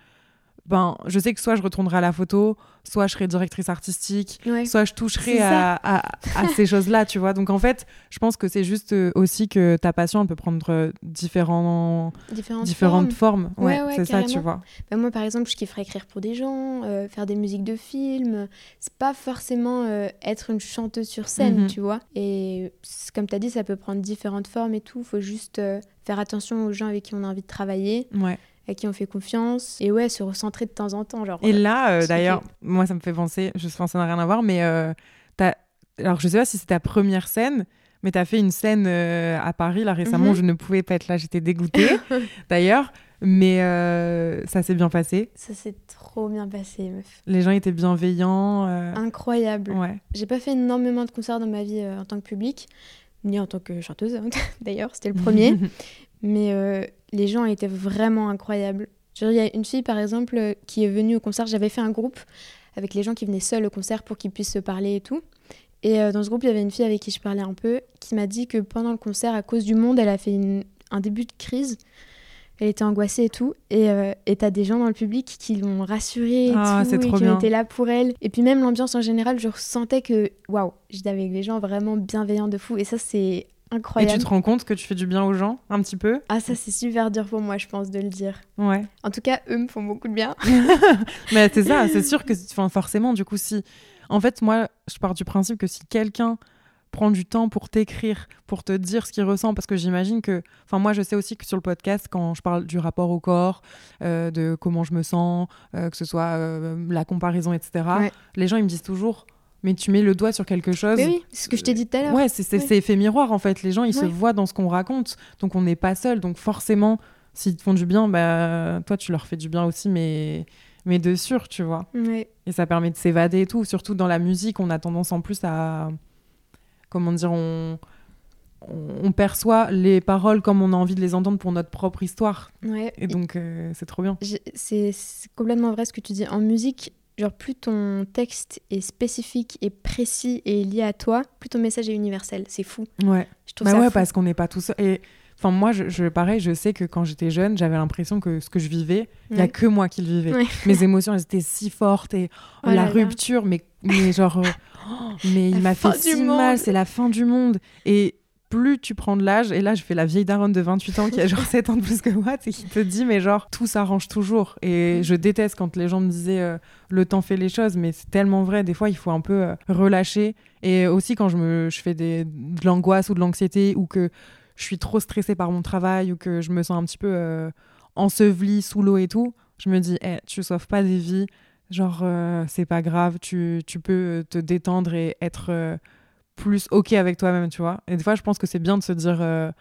ben, je sais que soit je retournerai à la photo, soit je serai directrice artistique, Ouais. soit je toucherai à, à- à ces choses-là, tu vois. Donc en fait, je pense que c'est juste euh, aussi que ta passion, elle peut prendre euh, différents, Différentes, différentes formes. formes. Ouais, Ouais, ouais, c'est ça, tu vois. Bah, moi, par exemple, je kifferais écrire pour des gens, euh, faire des musiques de films. C'est pas forcément euh, être une chanteuse sur scène, Mhm. tu vois. Et comme tu as dit, ça peut prendre différentes formes et tout. Faut juste euh, faire attention aux gens avec qui on a envie de travailler, Ouais. À qui on fait confiance. Et ouais, se recentrer de temps en temps. Genre, Et euh, là, euh, d'ailleurs, moi, ça me fait penser, je pense que ça n'a rien à voir, mais euh, t'as- alors je sais pas si c'est ta première scène, mais tu as fait une scène euh, à Paris, là, récemment, Mhm. où je ne pouvais pas être là, j'étais dégoûtée, d'ailleurs, mais ça s'est bien passé. ça s'est trop bien passé, meuf. Les gens étaient bienveillants. Incroyable. Ouais. J'ai pas fait énormément de concerts dans ma vie en tant que public, ni en tant que chanteuse, hein. d'ailleurs, c'était le premier. Mais euh, les gens étaient vraiment incroyables. Il y a une fille, par exemple, euh, qui est venue au concert. J'avais fait un groupe avec les gens qui venaient seuls au concert pour qu'ils puissent se parler et tout. Et euh, dans ce groupe, il y avait une fille avec qui je parlais un peu, qui m'a dit que pendant le concert, à cause du monde, elle a fait une- un début de crise. Elle était angoissée et tout. Et euh, t'as des gens dans le public qui l'ont rassurée et Ah, tout, c'est et qui bien. ont été là pour elle. Et puis même l'ambiance en général, je ressentais que, waouh, j'étais avec des gens vraiment bienveillants de fou. Et ça, c'est Et tu te rends compte que tu fais du bien aux gens, un petit peu? Ah, ça, c'est super dur pour moi, je pense, de le dire. Ouais. En tout cas, eux me font beaucoup de bien. Mais c'est ça, c'est sûr que enfin, forcément, du coup, si. En fait, moi, je pars du principe que si quelqu'un prend du temps pour t'écrire, pour te dire ce qu'il ressent, parce que j'imagine que. Enfin, moi, je sais aussi que sur le podcast, quand je parle du rapport au corps, euh, de comment je me sens, euh, que ce soit euh, la comparaison, etc., Ouais. les gens, ils me disent toujours. Mais tu mets le doigt sur quelque chose. Mais oui, c'est ce que je t'ai dit tout à l'heure. Ouais, c'est c'est- Ouais. effet miroir en fait. Les gens, ils se voient dans ce qu'on raconte. Donc on n'est pas seul. Donc forcément, s'ils te font du bien, bah, toi, tu leur fais du bien aussi, mais, mais de sûr, tu vois. Ouais. Et ça permet de s'évader et tout. Surtout dans la musique, on a tendance en plus à. Comment dire on... on perçoit les paroles comme on a envie de les entendre pour notre propre histoire. ouais. Et donc, euh, c'est trop bien. C'est complètement vrai ce que tu dis. En musique, genre plus ton texte est spécifique et précis et lié à toi, plus ton message est universel. C'est fou. Ouais. Je trouve Bah ça ouais, fou. parce qu'on n'est pas tout seul. Et enfin, moi, je, je- pareil, je sais que quand j'étais jeune, j'avais l'impression que ce que je vivais, il y a que moi qui le vivais. Ouais. Mes émotions, elles étaient si fortes et Oh la là là. rupture, mais, mais genre, oh, mais il La m'a fait si monde. mal, c'est la fin du monde. Et plus tu prends de l'âge, et là, je fais la vieille daronne de 28 ans qui a genre 7 ans de plus que moi, et qui te dit, mais genre, tout s'arrange toujours. Et Mm. je déteste quand les gens me disaient, euh, le temps fait les choses, mais c'est tellement vrai. Des fois, il faut un peu euh, relâcher. Et aussi, quand je, me, je fais des, de l'angoisse ou de l'anxiété, ou que je suis trop stressée par mon travail, ou que je me sens un petit peu euh, ensevelie sous l'eau et tout, je me dis, Eh, tu sauves pas des vies. Genre, c'est pas grave, tu, tu peux te détendre et être plus OK avec toi-même, tu vois. Et des fois, je pense que c'est bien de se dire euh,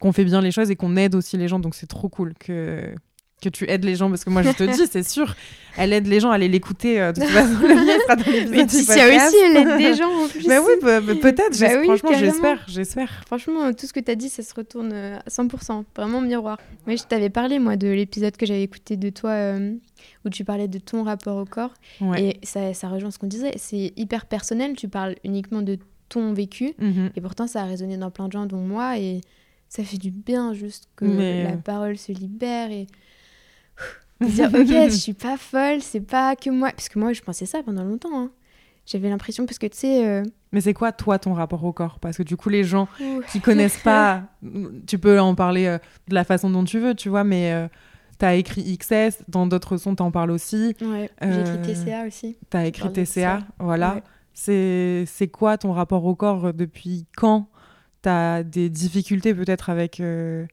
qu'on fait bien les choses et qu'on aide aussi les gens. Donc, c'est trop cool que, que tu aides les gens. Parce que moi, je te dis, c'est sûr, elle aide les gens à aller l'écouter. euh, de toute façon, le lien sera dans l'épisode Mais Ticia podcast. aussi, elle aide des gens en plus. Mais oui, bah, bah, peut-être. Bah oui, franchement, j'espère. J'espère. Franchement, tout ce que tu as dit, ça se retourne euh, à 100%. Vraiment miroir. Mais je t'avais parlé, moi, de l'épisode que j'avais écouté de toi, euh, où tu parlais de ton rapport au corps. Ouais. Et ça, ça rejoint ce qu'on disait. C'est hyper personnel. Tu parles uniquement de ton vécu. Mhm. Et pourtant, ça a résonné dans plein de gens, dont moi. Et ça fait du bien, juste que Mais- la parole se libère et. de dire, ok, je suis pas folle, c'est pas que moi. Parce que moi, je pensais ça pendant longtemps. hein. J'avais l'impression, parce que tu sais. euh, Mais c'est quoi, toi, ton rapport au corps? Parce que du coup, les gens ouh, qui connaissent pas, tu peux en parler euh, de la façon dont tu veux, tu vois, mais euh, t'as écrit XS, dans d'autres sons, t'en parles aussi. Ouais, j'ai Euh, écrit TCA aussi. T'as écrit TCA, voilà. Ouais. C'est quoi ton rapport au corps depuis quand T'as des difficultés peut-être avec euh,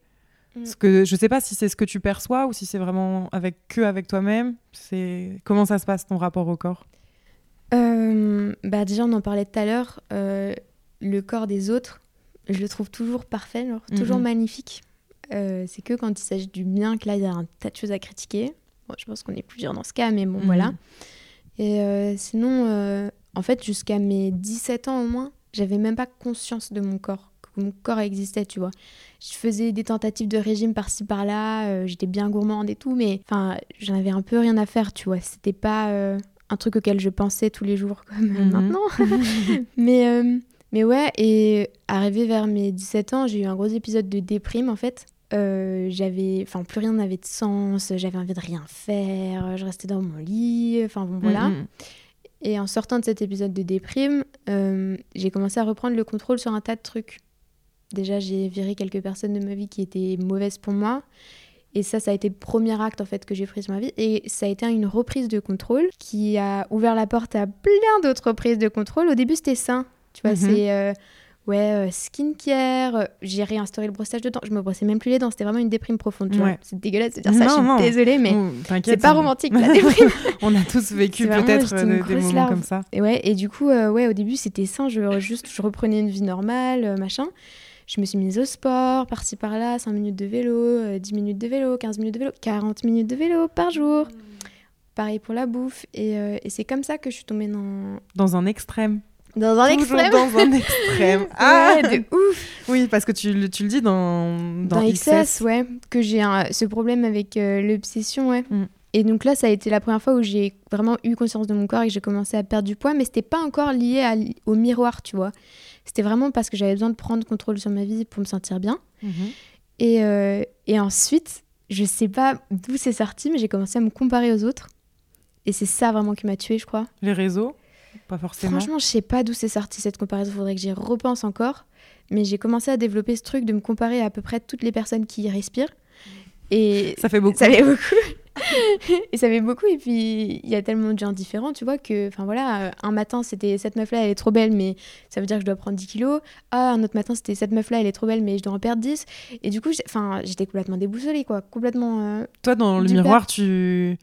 Mm. ce que je sais pas si c'est ce que tu perçois ou si c'est vraiment avec que avec toi-même. C'est comment ça se passe ton rapport au corps? Euh, bah déjà, on en parlait tout à l'heure. euh, le corps des autres, je le trouve toujours parfait, genre, toujours Mhm. magnifique. Euh, c'est que quand il s'agit du bien que là, il y a un tas de choses à critiquer. Bon, je pense qu'on est plusieurs dans ce cas, mais bon, Mhm. voilà. Et sinon, en fait, jusqu'à mes 17 ans au moins, j'avais même pas conscience de mon corps, que mon corps existait, tu vois. Je faisais des tentatives de régime par-ci par-là, euh, j'étais bien gourmande et tout, mais enfin, j'en avais un peu rien à faire, tu vois. C'était pas euh, un truc auquel je pensais tous les jours comme Mhm. maintenant. mais, euh, mais ouais, et arrivé vers mes 17 ans, j'ai eu un gros épisode de déprime en fait. Euh, j'avais, enfin, plus rien n'avait de sens, j'avais envie de rien faire, je restais dans mon lit, enfin bon, voilà. Mhm. Et en sortant de cet épisode de déprime, euh, j'ai commencé à reprendre le contrôle sur un tas de trucs. Déjà, j'ai viré quelques personnes de ma vie qui étaient mauvaises pour moi. Et ça, ça a été le premier acte en fait que j'ai pris sur ma vie. Et ça a été une reprise de contrôle qui a ouvert la porte à plein d'autres reprises de contrôle. Au début, c'était sain. Tu vois, Mhm. c'est euh, ouais, euh, skincare. euh, J'ai réinstauré le brossage de dents. Je me brossais même plus les dents. C'était vraiment une déprime profonde. Ouais. C'est dégueulasse de dire ça. Non, je suis non. désolée, mais c'est pas romantique la déprime. On a tous vécu peut-être euh, des, moments larve. comme ça. Et ouais, et du coup, euh, ouais, au début, c'était sain. Je, juste, je reprenais une vie normale, euh, machin. Je me suis mise au sport, par-ci par-là, 5 minutes de vélo, euh, 10 minutes de vélo, 15 minutes de vélo, 40 minutes de vélo par jour. Pareil pour la bouffe. Et, et c'est comme ça que je suis tombée dans. Dans un extrême. Dans un Toujours extrême. dans un extrême. Ah Ouais, de ouf. Oui, parce que tu, le- tu le dis dans, dans, Dans XS. XS, ouais, que j'ai ce problème avec euh, l'obsession, ouais. Mm. Et donc là, ça a été la première fois où j'ai vraiment eu conscience de mon corps et que j'ai commencé à perdre du poids, mais c'était pas encore lié à au miroir, tu vois. C'était vraiment parce que j'avais besoin de prendre contrôle sur ma vie pour me sentir bien. Mhm. Et, euh, et ensuite, je sais pas d'où c'est sorti, mais j'ai commencé à me comparer aux autres. Et c'est ça vraiment qui m'a tuée, je crois. Les réseaux? Pas forcément. Franchement, je sais pas d'où c'est sorti cette comparaison. Faudrait que j'y repense encore. Mais j'ai commencé à développer ce truc de me comparer à, à peu près toutes les personnes qui y respirent. Et Ça fait beaucoup. ça fait beaucoup. et ça fait beaucoup. Et puis, il y a tellement de gens différents, tu vois, que, enfin voilà, un matin, c'était cette meuf-là, elle est trop belle, mais ça veut dire que je dois prendre 10 kilos. Ah, un autre matin, c'était cette meuf-là, elle est trop belle, mais je dois en perdre 10. Et du coup, enfin, j'étais complètement déboussolée, quoi. Complètement. euh, Toi, dans le miroir, tu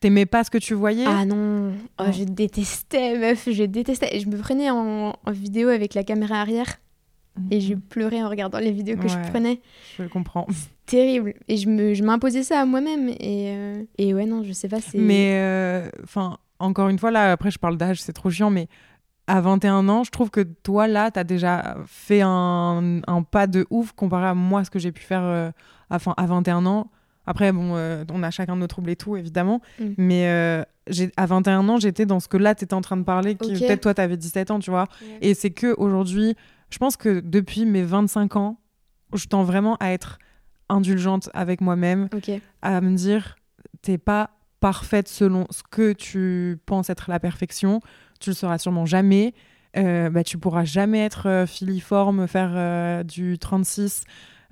t'aimais pas ce que tu voyais? Ah non, Oh, Non. je détestais, meuf, je détestais. Je me prenais en, en vidéo avec la caméra arrière et je pleurais en regardant les vidéos que Ouais. je prenais. Je le comprends. Terrible. Et je me- je m'imposais ça à moi-même. Et, euh, et ouais, non, je sais pas, c'est. Mais, euh, enfin, encore une fois, là, après, je parle d'âge, c'est trop chiant, mais à 21 ans, je trouve que toi, là, t'as déjà fait un, un pas de ouf comparé à moi, ce que j'ai pu faire euh, à, à 21 ans. Après, bon, euh, on a chacun nos troubles et tout, évidemment. Mm. Mais euh, j'ai- à 21 ans, j'étais dans ce que là, t'étais en train de parler, qui peut-être toi, t'avais 17 ans, tu vois. Et c'est que aujourd'hui, je pense que depuis mes 25 ans, je tends vraiment à être indulgente avec moi-même, à me dire, t'es pas parfaite selon ce que tu penses être la perfection, tu le seras sûrement jamais. Euh, bah, tu pourras jamais être euh, filiforme, faire euh, du 36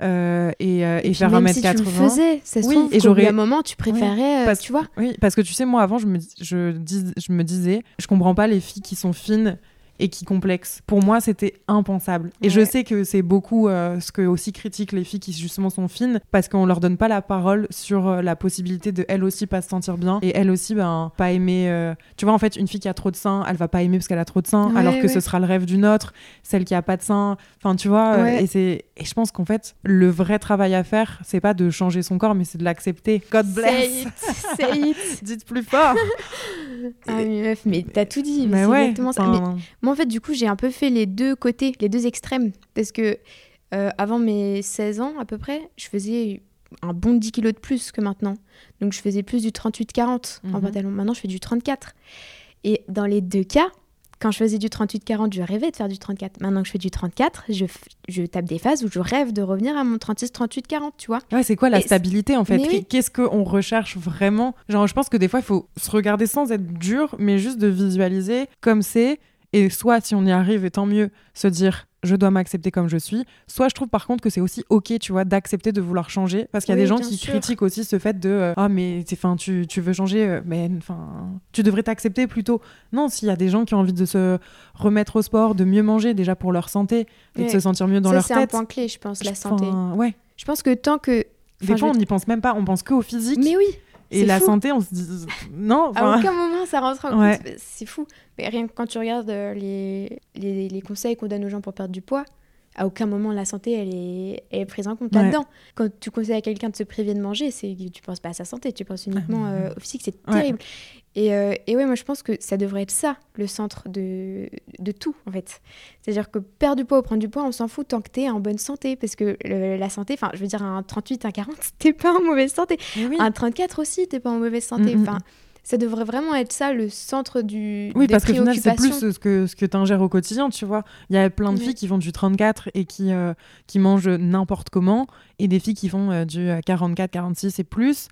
euh, et, euh, et puis faire même 1m80. si tu le faisais, ça se Oui, et j'aurais- d'un moment, tu préférais, euh, parce- tu vois. Oui, parce que tu sais, moi avant, je me, je, dis- je me disais, je comprends pas les filles qui sont fines et qui complexent. Pour moi, c'était impensable. Et je sais que c'est beaucoup euh, ce que aussi critiquent les filles qui justement sont fines, parce qu'on leur donne pas la parole sur euh, la possibilité de elles aussi pas se sentir bien et elles aussi ben pas aimer. euh, Tu vois, en fait, une fille qui a trop de seins, elle va pas aimer parce qu'elle a trop de seins, Ouais, alors que ouais. ce sera le rêve d'une autre, celle qui a pas de seins. Enfin, tu vois. et c'est et je pense qu'en fait, le vrai travail à faire, c'est pas de changer son corps, mais c'est de l'accepter. God bless. Say it, say it. Dites plus fort. Ah, mais meuf, mais t'as tout dit. Mais c'est ouais. exactement ça. Mais Moi, en fait, du coup, j'ai un peu fait les deux côtés, les deux extrêmes. Parce que euh, avant mes 16 ans, à peu près, je faisais un bon 10 kilos de plus que maintenant. Donc, je faisais plus du 38-40 en Mhm. pantalon. Maintenant, je fais du 34. Et dans les deux cas, quand je faisais du 38-40, je rêvais de faire du 34. Maintenant que je fais du 34, je, je tape des phases où je rêve de revenir à mon 36-38-40, tu vois. Ouais, c'est quoi la Et stabilité en fait? oui. Qu'est-ce qu'on recherche vraiment? Genre, je pense que des fois, il faut se regarder sans être dur, mais juste de visualiser comme c'est. Et soit, si on y arrive, et tant mieux, se dire je dois m'accepter comme je suis. Soit, je trouve par contre que c'est aussi ok, tu vois, d'accepter de vouloir changer. Parce qu'il y a Oui, des gens qui sûr. critiquent aussi ce fait de euh, ah, mais c'est- 'fin, tu, tu veux changer, euh, mais enfin, tu devrais t'accepter plutôt. Non, s'il y a des gens qui ont envie de se remettre au sport, de mieux manger déjà pour leur santé et de se sentir mieux dans ça, leur c'est un tête. point clé, je pense, la santé. ouais. Je pense que tant que. Enfin, fois, on n'y pense même pas, on pense que au physique. Mais oui, et la fou. santé, on se dit non. À aucun moment ça rentre en Ouais. compte. C'est fou. Mais rien que quand tu regardes euh, les, les, les conseils qu'on donne aux gens pour perdre du poids, à aucun moment la santé elle est, elle est prise en compte Ouais. là-dedans. Quand tu conseilles à quelqu'un de se priver de manger, c'est tu penses pas à sa santé, tu penses uniquement euh, au physique. C'est Ouais. Et, euh, et ouais, moi je pense que ça devrait être ça, le centre de, de tout en fait. C'est-à-dire que perdre du poids ou prendre du poids, on s'en fout tant que t'es en bonne santé. Parce que le- la santé, enfin je veux dire, un 38, un 40, t'es pas en mauvaise santé. oui. Un 34 aussi, t'es pas en mauvaise santé. Mm, mm, Enfin, ça devrait vraiment être ça le centre du. Oui, des parce final, c'est plus préoccupations. ce que, ce que tu ingères au quotidien, tu vois. Il y a plein de filles qui font du 34 et qui, euh, qui mangent n'importe comment, et des filles qui font euh, du euh, 44, 46 et plus,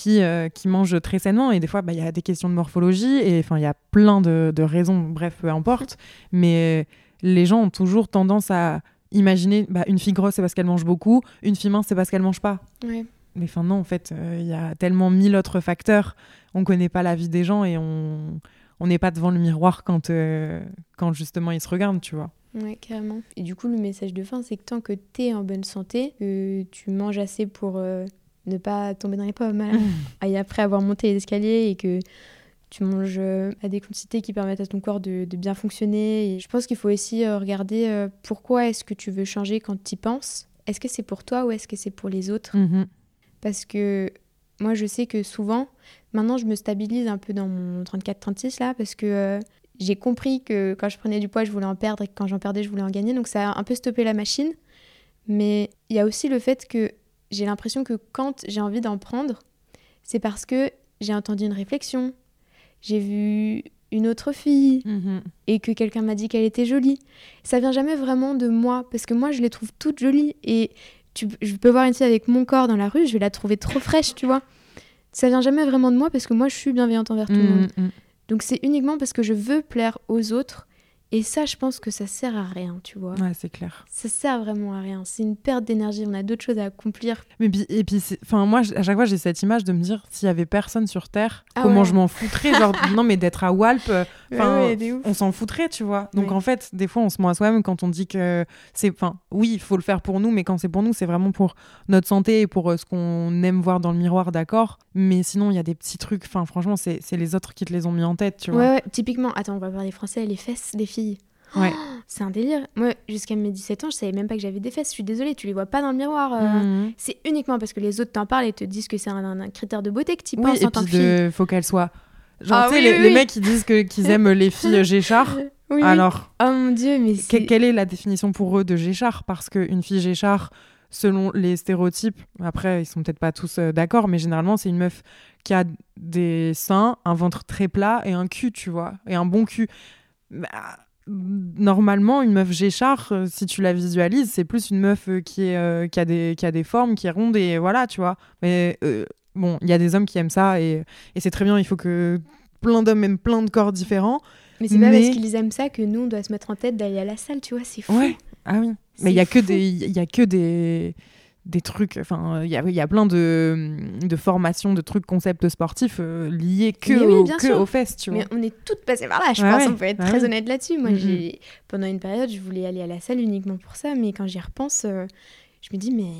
qui, euh, qui mangent très sainement. Et des fois, bah, il y a des questions de morphologie, et enfin, il y a plein de, de raisons, bref, peu importe. Mais euh, les gens ont toujours tendance à imaginer bah, une fille grosse, c'est parce qu'elle mange beaucoup, une fille mince, c'est parce qu'elle mange pas. Ouais. Mais enfin, non, en fait, euh, il y a tellement mille autres facteurs. On connaît pas la vie des gens et on on n'est pas devant le miroir quand, euh, quand justement ils se regardent, tu vois. Ouais, carrément. Et du coup, le message de fin, c'est que tant que t'es en bonne santé, que tu manges assez pour euh, ne pas tomber dans les pommes. hein. Et après avoir monté les escaliers et que tu manges euh, à des quantités qui permettent à ton corps de, de bien fonctionner. Et je pense qu'il faut aussi euh, regarder euh, pourquoi est-ce que tu veux changer quand tu y penses. Est-ce que c'est pour toi ou est-ce que c'est pour les autres? Mhm. Parce que moi, je sais que souvent, maintenant, je me stabilise un peu dans mon 34-36 là, parce que euh, j'ai compris que quand je prenais du poids, je voulais en perdre et que quand j'en perdais, je voulais en gagner. Donc ça a un peu stoppé la machine. Mais il y a aussi le fait que j'ai l'impression que quand j'ai envie d'en prendre, c'est parce que j'ai entendu une réflexion, j'ai vu une autre fille Mhm. et que quelqu'un m'a dit qu'elle était jolie. Ça vient jamais vraiment de moi parce que moi je les trouve toutes jolies et tu, je peux voir une fille avec mon corps dans la rue, je vais la trouver trop fraîche, tu vois. Ça vient jamais vraiment de moi parce que moi je suis bienveillante envers tout le monde. Mhm, mhm. Donc c'est uniquement parce que je veux plaire aux autres et ça je pense que ça sert à rien, tu vois. Ouais, c'est clair. Ça sert vraiment à rien, c'est une perte d'énergie, on a d'autres choses à accomplir. Mais puis, et puis, enfin, moi, à chaque fois, j'ai cette image de me dire, s'il y avait personne sur Terre, Ah comment ouais. je m'en foutrais Genre, non, mais d'être à Walp, euh, enfin, Ouais, ouais, on s'en foutrait, tu vois. Donc, en fait, des fois, on se ment à soi-même quand on dit que c'est, enfin, oui, il faut le faire pour nous, mais quand c'est pour nous, c'est vraiment pour notre santé et pour euh, ce qu'on aime voir dans le miroir, d'accord. Mais sinon, il y a des petits trucs, enfin, franchement, c'est les autres qui te les ont mis en tête, tu vois. ouais, typiquement, attends, on va parler français, les fesses des filles. Ouais. C'est un délire. Moi, jusqu'à mes 17 ans, je savais même pas que j'avais des fesses. Je suis désolée, tu les vois pas dans le miroir. euh. Mhm. C'est uniquement parce que les autres t'en parlent et te disent que c'est un, un- un critère de beauté que tu Oui, penses et en tant que fille. faut qu'elle soit. Genre, Ah tu sais, oui, les, oui, les oui. mecs qui disent qu'ils aiment les filles Géchard. Alors, Oh mon dieu, mais Que- c'est. quelle est la définition pour eux de Géchard? Parce qu'une fille Géchard, selon les stéréotypes, après ils sont peut-être pas tous euh, d'accord, mais généralement c'est une meuf qui a des seins, un ventre très plat et un cul, tu vois, et un bon cul. Bah, normalement, une meuf Géchard, euh, si tu la visualises, c'est plus une meuf euh, qui, est, euh, qui, a des, qui a des formes, qui est ronde et voilà, tu vois. Mais bon, il y a des hommes qui aiment ça et, et c'est très bien, il faut que plein d'hommes aiment plein de corps différents. Mais c'est pas mais- parce qu'ils aiment ça que nous, on doit se mettre en tête d'aller à la salle, tu vois, c'est fou. Ouais. Ah oui. Mais il y a que fou. des il y a que des des trucs enfin il y y a plein de, de formations de trucs concepts sportifs euh, liés que, oui, au- que aux fesses tu vois Mais on est toutes passées par là, je Ouais, pense, ouais. on peut être Ouais, très honnête là-dessus. Moi, j'ai pendant une période, je voulais aller à la salle uniquement pour ça, mais quand j'y repense, euh, je me dis, mais.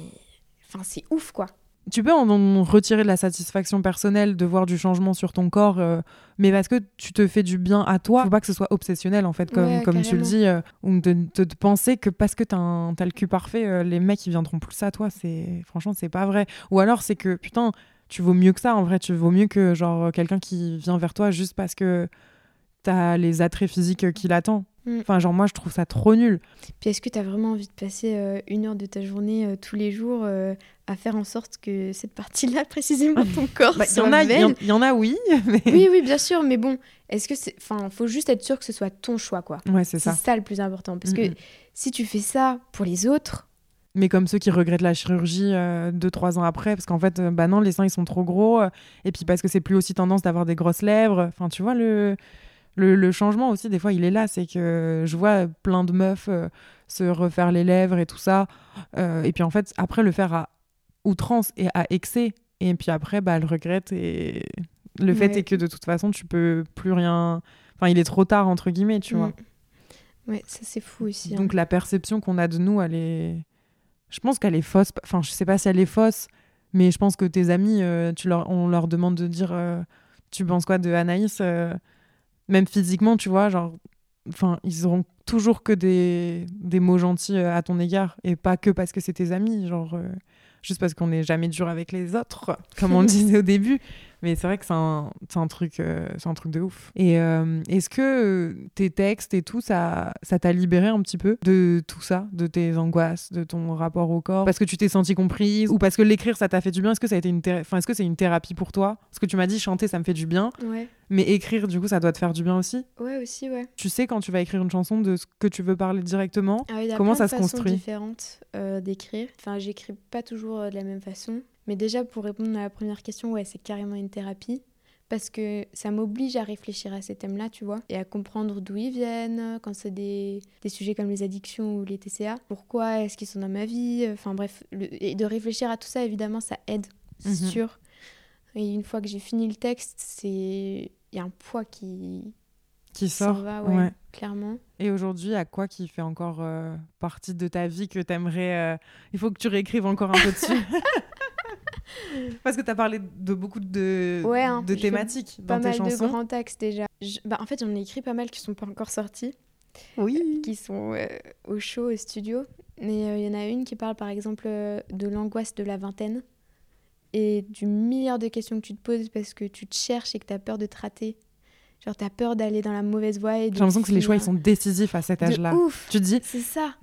Enfin, c'est ouf, quoi. Tu peux en, en retirer de la satisfaction personnelle de voir du changement sur ton corps euh, mais parce que tu te fais du bien à toi faut pas que ce soit obsessionnel en fait comme, Ouais, comme tu le dis euh, ou de, de- de penser que parce que t'as t'as le cul parfait euh, les mecs ils viendront plus à toi. C'est franchement c'est pas vrai. Ou alors c'est que putain tu vaux mieux que ça en vrai. Tu vaux mieux que genre quelqu'un qui vient vers toi juste parce que t'as les attraits physiques qu'il attend Mm. enfin genre moi je trouve ça trop nul Puis est-ce que tu as vraiment envie de passer euh, une heure de ta journée euh, tous les jours euh, à faire en sorte que cette partie-là, précisément ton corps, Bah, il y soit en a il y, il y en a oui mais Oui, oui, bien sûr, mais bon, est-ce que c'est. Enfin, faut juste être sûr que ce soit ton choix, quoi. ouais c'est C'est ça ça le plus important. Parce Mm, que mm. si tu fais ça pour les autres, mais comme ceux qui regrettent la chirurgie euh, deux trois ans après parce qu'en fait bah non les seins ils sont trop gros et puis parce que c'est plus aussi tendance d'avoir des grosses lèvres enfin tu vois le, le le changement aussi des fois il est là c'est que je vois plein de meufs euh, se refaire les lèvres et tout ça euh, et puis en fait après le faire à outrance et à excès et puis après bah elle regrette et le fait Ouais. est que de toute façon tu peux plus rien enfin il est trop tard entre guillemets tu vois mm. Ouais, ça c'est fou aussi. hein. donc la perception qu'on a de nous, elle est. Je pense qu'elle est fausse. Enfin, je sais pas si elle est fausse, mais je pense que tes amis, euh, tu leur... on leur demande de dire Tu penses quoi de Anaïs Même physiquement, tu vois, genre. Enfin, ils auront toujours que des, des mots gentils euh, à ton égard et pas que parce que c'est tes amis, genre. euh, Juste parce qu'on n'est jamais dur avec les autres, comme on le disait au début. Mais c'est vrai que c'est un, truc, euh, c'est un truc de ouf. Et euh, est-ce que euh, tes textes et tout, ça ça t'a libéré un petit peu de tout ça, de tes angoisses, de ton rapport au corps? Parce que tu t'es sentie comprise Ou parce que l'écrire, ça t'a fait du bien? Est-ce que ça a été une enfin, est-ce que c'est une thérapie pour toi? Parce que tu m'as dit chanter, ça me fait du bien. Ouais. Mais écrire, du coup, ça doit te faire du bien aussi? ouais, aussi, ouais. Tu sais quand tu vas écrire une chanson de ce que tu veux parler directement Ah, Comment ça se construit? différentes euh, d'écrire. Enfin, j'écris pas toujours de la même façon. Mais déjà, pour répondre à la première question, ouais, c'est carrément une thérapie. Parce que ça m'oblige à réfléchir à ces thèmes-là, tu vois, et à comprendre d'où ils viennent, quand c'est des, des sujets comme les addictions ou les TCA. Pourquoi est-ce qu'ils sont dans ma vie Enfin bref, le- et de réfléchir à tout ça, évidemment, ça aide, c'est Mhm. sûr. Et une fois que j'ai fini le texte, c'est il y a un poids qui, qui sort va, ouais, Ouais. clairement. Et aujourd'hui, à quoi qui fait encore euh, partie de ta vie que t'aimerais. euh, Il faut que tu réécrives encore un peu dessus. Parce que t'as parlé de beaucoup de, Ouais, hein, de thématiques pas dans tes mal de chansons. grands axes déjà. Je- bah, en fait, j'en ai écrit pas mal qui sont pas encore sortis, Oui. qui sont euh, au show, au studio. Mais euh, il y en a une qui parle par exemple euh, de l'angoisse de la vingtaine et du milliard de questions que tu te poses parce que tu te cherches et que tu as peur de te rater Genre, t'as peur d'aller dans la mauvaise voie. J'ai l'impression que les choix, ils sont décisifs à cet âge-là. ouf. Tu te dis, C'est ça.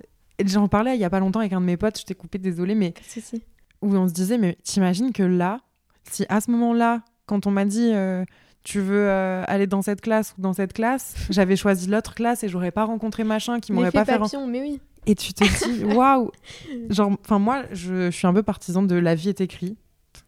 j'en parlais il y a pas longtemps avec un de mes potes, je t'ai coupé, désolé, mais Si, si. Où on se disait, mais t'imagines que là, si à ce moment-là, quand on m'a dit euh, tu veux euh, aller dans cette classe ou dans cette classe, j'avais choisi l'autre classe et j'aurais pas rencontré machin qui m'aurait pas fait. papillon, mais oui. Et tu te dis, waouh Genre, enfin, moi, je, je suis un peu partisan de la vie est écrite.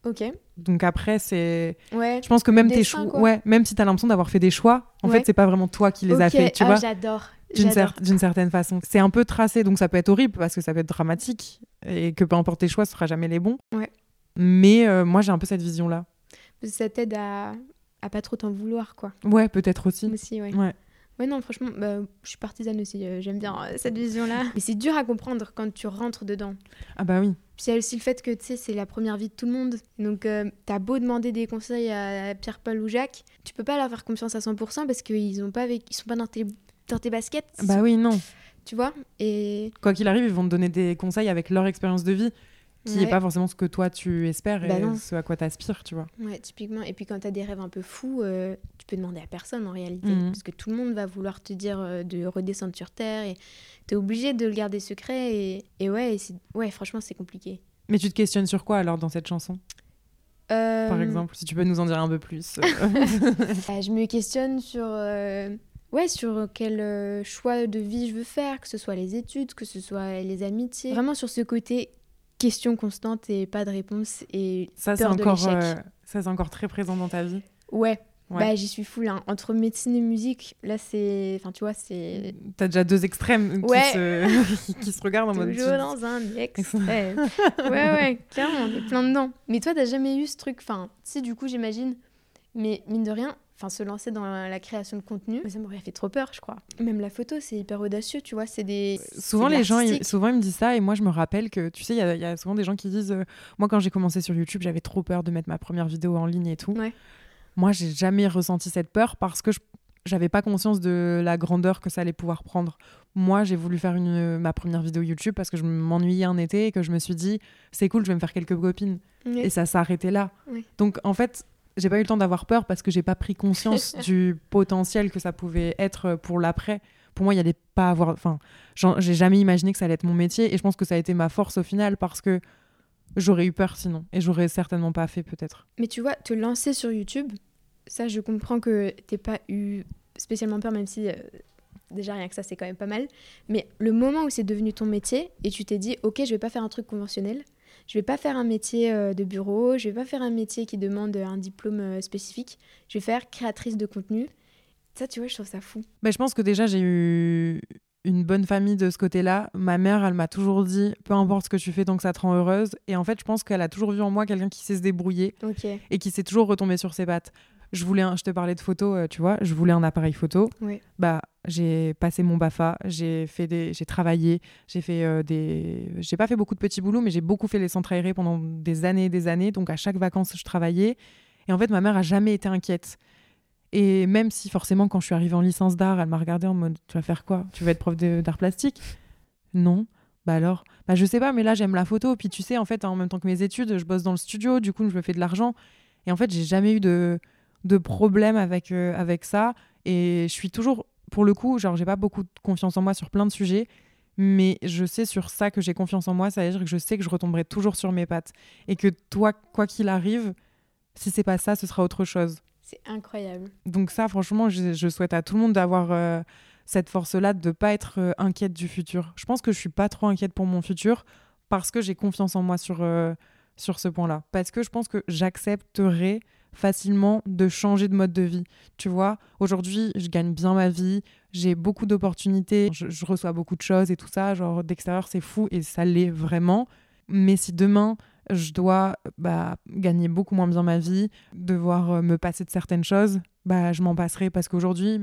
Ok. Donc après, c'est. Ouais. Je pense que même tes choix. Ouais, même si t'as l'impression d'avoir fait des choix, en Ouais. fait, c'est pas vraiment toi qui les as fait, tu Ah, vois J'adore. d'une J'adore. cer- d'une certaine façon. C'est un peu tracé, donc ça peut être horrible parce que ça peut être dramatique et que peu importe tes choix, ce sera jamais les bons. Ouais. Mais euh, moi, j'ai un peu cette vision-là. Ça t'aide à... à pas trop t'en vouloir, quoi. Ouais, peut-être aussi. Aussi, ouais. Ouais. Ouais, non, franchement, bah, je suis partisane aussi. euh, J'aime bien euh, cette vision-là. Mais c'est dur à comprendre quand tu rentres dedans. Ah bah oui. Puis il y a aussi le fait que, tu sais, c'est la première vie de tout le monde. Donc, euh, t'as beau demander des conseils à Pierre, Paul ou Jacques, tu peux pas leur faire confiance à 100% parce qu'ils ont pas ils sont pas dans tes, dans tes baskets. Bah oui, non. Tu vois Et Quoi qu'il arrive, ils vont te donner des conseils avec leur expérience de vie, qui n'est Ouais. pas forcément ce que toi tu espères Bah et non. ce à quoi t'aspires, tu vois. Ouais, typiquement. Et puis quand t'as des rêves un peu fous, euh, tu peux demander à personne en réalité. Mhm. Parce que tout le monde va vouloir te dire euh, de redescendre sur Terre et t'es obligé de le garder secret. Et, et ouais, et ouais, franchement, c'est compliqué. Mais tu te questionnes sur quoi alors dans cette chanson, par Euh, exemple Si tu peux nous en dire un peu plus. euh, je me questionne sur, ouais, sur quel euh, choix de vie je veux faire, que ce soit les études, que ce soit les amitiés. Vraiment sur ce côté question constante et pas de réponse. Et ça, c'est peur de encore, l'échec. euh, ça, c'est encore très présent dans ta vie. ouais. Ouais. Bah, j'y suis full. hein. Entre médecine et musique, là, c'est. Enfin, tu vois, c'est. T'as déjà deux extrêmes Ouais. qui, se... qui se regardent en mode. Toujours dans un extrême. ouais, ouais, clairement, on est plein dedans. Mais toi, t'as jamais eu ce truc, enfin, si du coup, j'imagine, mais mine de rien, enfin, se lancer dans la, la création de contenu, ça m'aurait fait trop peur, je crois. Même la photo, c'est hyper audacieux, tu vois, c'est des. Souvent c'est de les, gens, ils, souvent, ils me disent ça et moi, je me rappelle que, tu sais, il y, a- il y a souvent des gens qui disent euh, Moi, quand j'ai commencé sur YouTube, j'avais trop peur de mettre ma première vidéo en ligne et tout. Ouais. Moi, j'ai jamais ressenti cette peur parce que je j'avais pas conscience de la grandeur que ça allait pouvoir prendre. Moi, j'ai voulu faire une, ma première vidéo YouTube parce que je m'ennuyais un été et que je me suis dit C'est cool, je vais me faire quelques copines. Et ça s'est arrêté là. Donc, en fait, j'ai pas eu le temps d'avoir peur parce que j'ai pas pris conscience du potentiel que ça pouvait être pour l'après. Pour moi, il y allait pas avoir. Enfin, j'ai jamais imaginé que ça allait être mon métier et je pense que ça a été ma force au final parce que j'aurais eu peur sinon et j'aurais certainement pas fait peut-être. Mais tu vois, te lancer sur YouTube, ça, je comprends que t'aies pas eu spécialement peur, même si euh, déjà rien que ça, c'est quand même pas mal. Mais le moment où c'est devenu ton métier et tu t'es dit, ok, je vais pas faire un truc conventionnel, je vais pas faire un métier euh, de bureau, je vais pas faire un métier qui demande un diplôme euh, spécifique, je vais faire créatrice de contenu. Ça, tu vois, je trouve ça fou. Mais je pense que déjà, j'ai eu une bonne famille de ce côté-là. Ma mère, elle m'a toujours dit peu importe ce que tu fais tant que ça te rend heureuse. Et en fait, je pense qu'elle a toujours vu en moi quelqu'un qui sait se débrouiller et qui s'est toujours retombé sur ses pattes. Je voulais, un- je te parlais de photo, euh, tu vois, je voulais un appareil photo. Bah, j'ai passé mon Bafa, j'ai fait des, j'ai travaillé, j'ai fait euh, des, j'ai pas fait beaucoup de petits boulots, mais j'ai beaucoup fait les centres aérés pendant des années et des années. Donc à chaque vacances, je travaillais. Et en fait, ma mère a jamais été inquiète. Et même si forcément, quand je suis arrivée en licence d'art, elle m'a regardée en mode, tu vas faire quoi? Tu vas être prof d'art plastique? Non. Bah alors? Bah je sais pas, mais là j'aime la photo. Puis tu sais, en fait, en même temps que mes études, je bosse dans le studio, du coup, je me fais de l'argent. Et en fait, j'ai jamais eu de, de problème avec, euh, avec ça. Et je suis toujours, pour le coup, genre, j'ai pas beaucoup de confiance en moi sur plein de sujets. Mais je sais sur ça que j'ai confiance en moi, ça veut dire que je sais que je retomberai toujours sur mes pattes. Et que toi, quoi qu'il arrive, si c'est pas ça, ce sera autre chose. C'est incroyable. Donc ça, franchement, je, je souhaite à tout le monde d'avoir euh, cette force-là, de pas être euh, inquiète du futur. Je pense que je suis pas trop inquiète pour mon futur parce que j'ai confiance en moi sur, sur ce point-là. Parce que je pense que j'accepterai facilement de changer de mode de vie. Tu vois, aujourd'hui, je gagne bien ma vie, j'ai beaucoup d'opportunités, je, reçois beaucoup de choses et tout ça. Genre, d'extérieur, c'est fou et ça l'est vraiment. Mais si demain, je dois bah, gagner beaucoup moins bien ma vie, devoir euh, me passer de certaines choses, bah, je m'en passerai parce qu'aujourd'hui,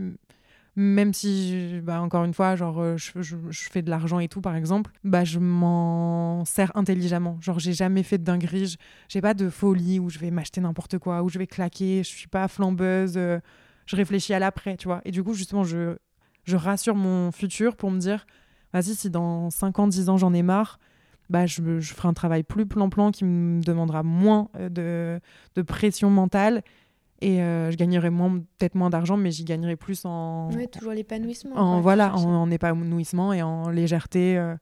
même si, bah, encore une fois, genre, euh, je, fais de l'argent et tout, par exemple, bah, je m'en sers intelligemment. Genre, j'ai jamais fait de dinguerie, j'ai pas de folie où je vais m'acheter n'importe quoi, où je vais claquer, je suis pas flambeuse, euh, je réfléchis à l'après, tu vois. Et du coup, justement, je, je rassure mon futur pour me dire, vas-y, si dans 5 ans, 10 ans, j'en ai marre, bah, je, je ferai un travail plus plan-plan qui me demandera moins euh, de, de pression mentale. Et euh, je gagnerais moins, peut-être moins d'argent, mais j'y gagnerais plus en, Ouais, toujours l'épanouissement. en quoi, voilà, en, en épanouissement et en légèreté. euh,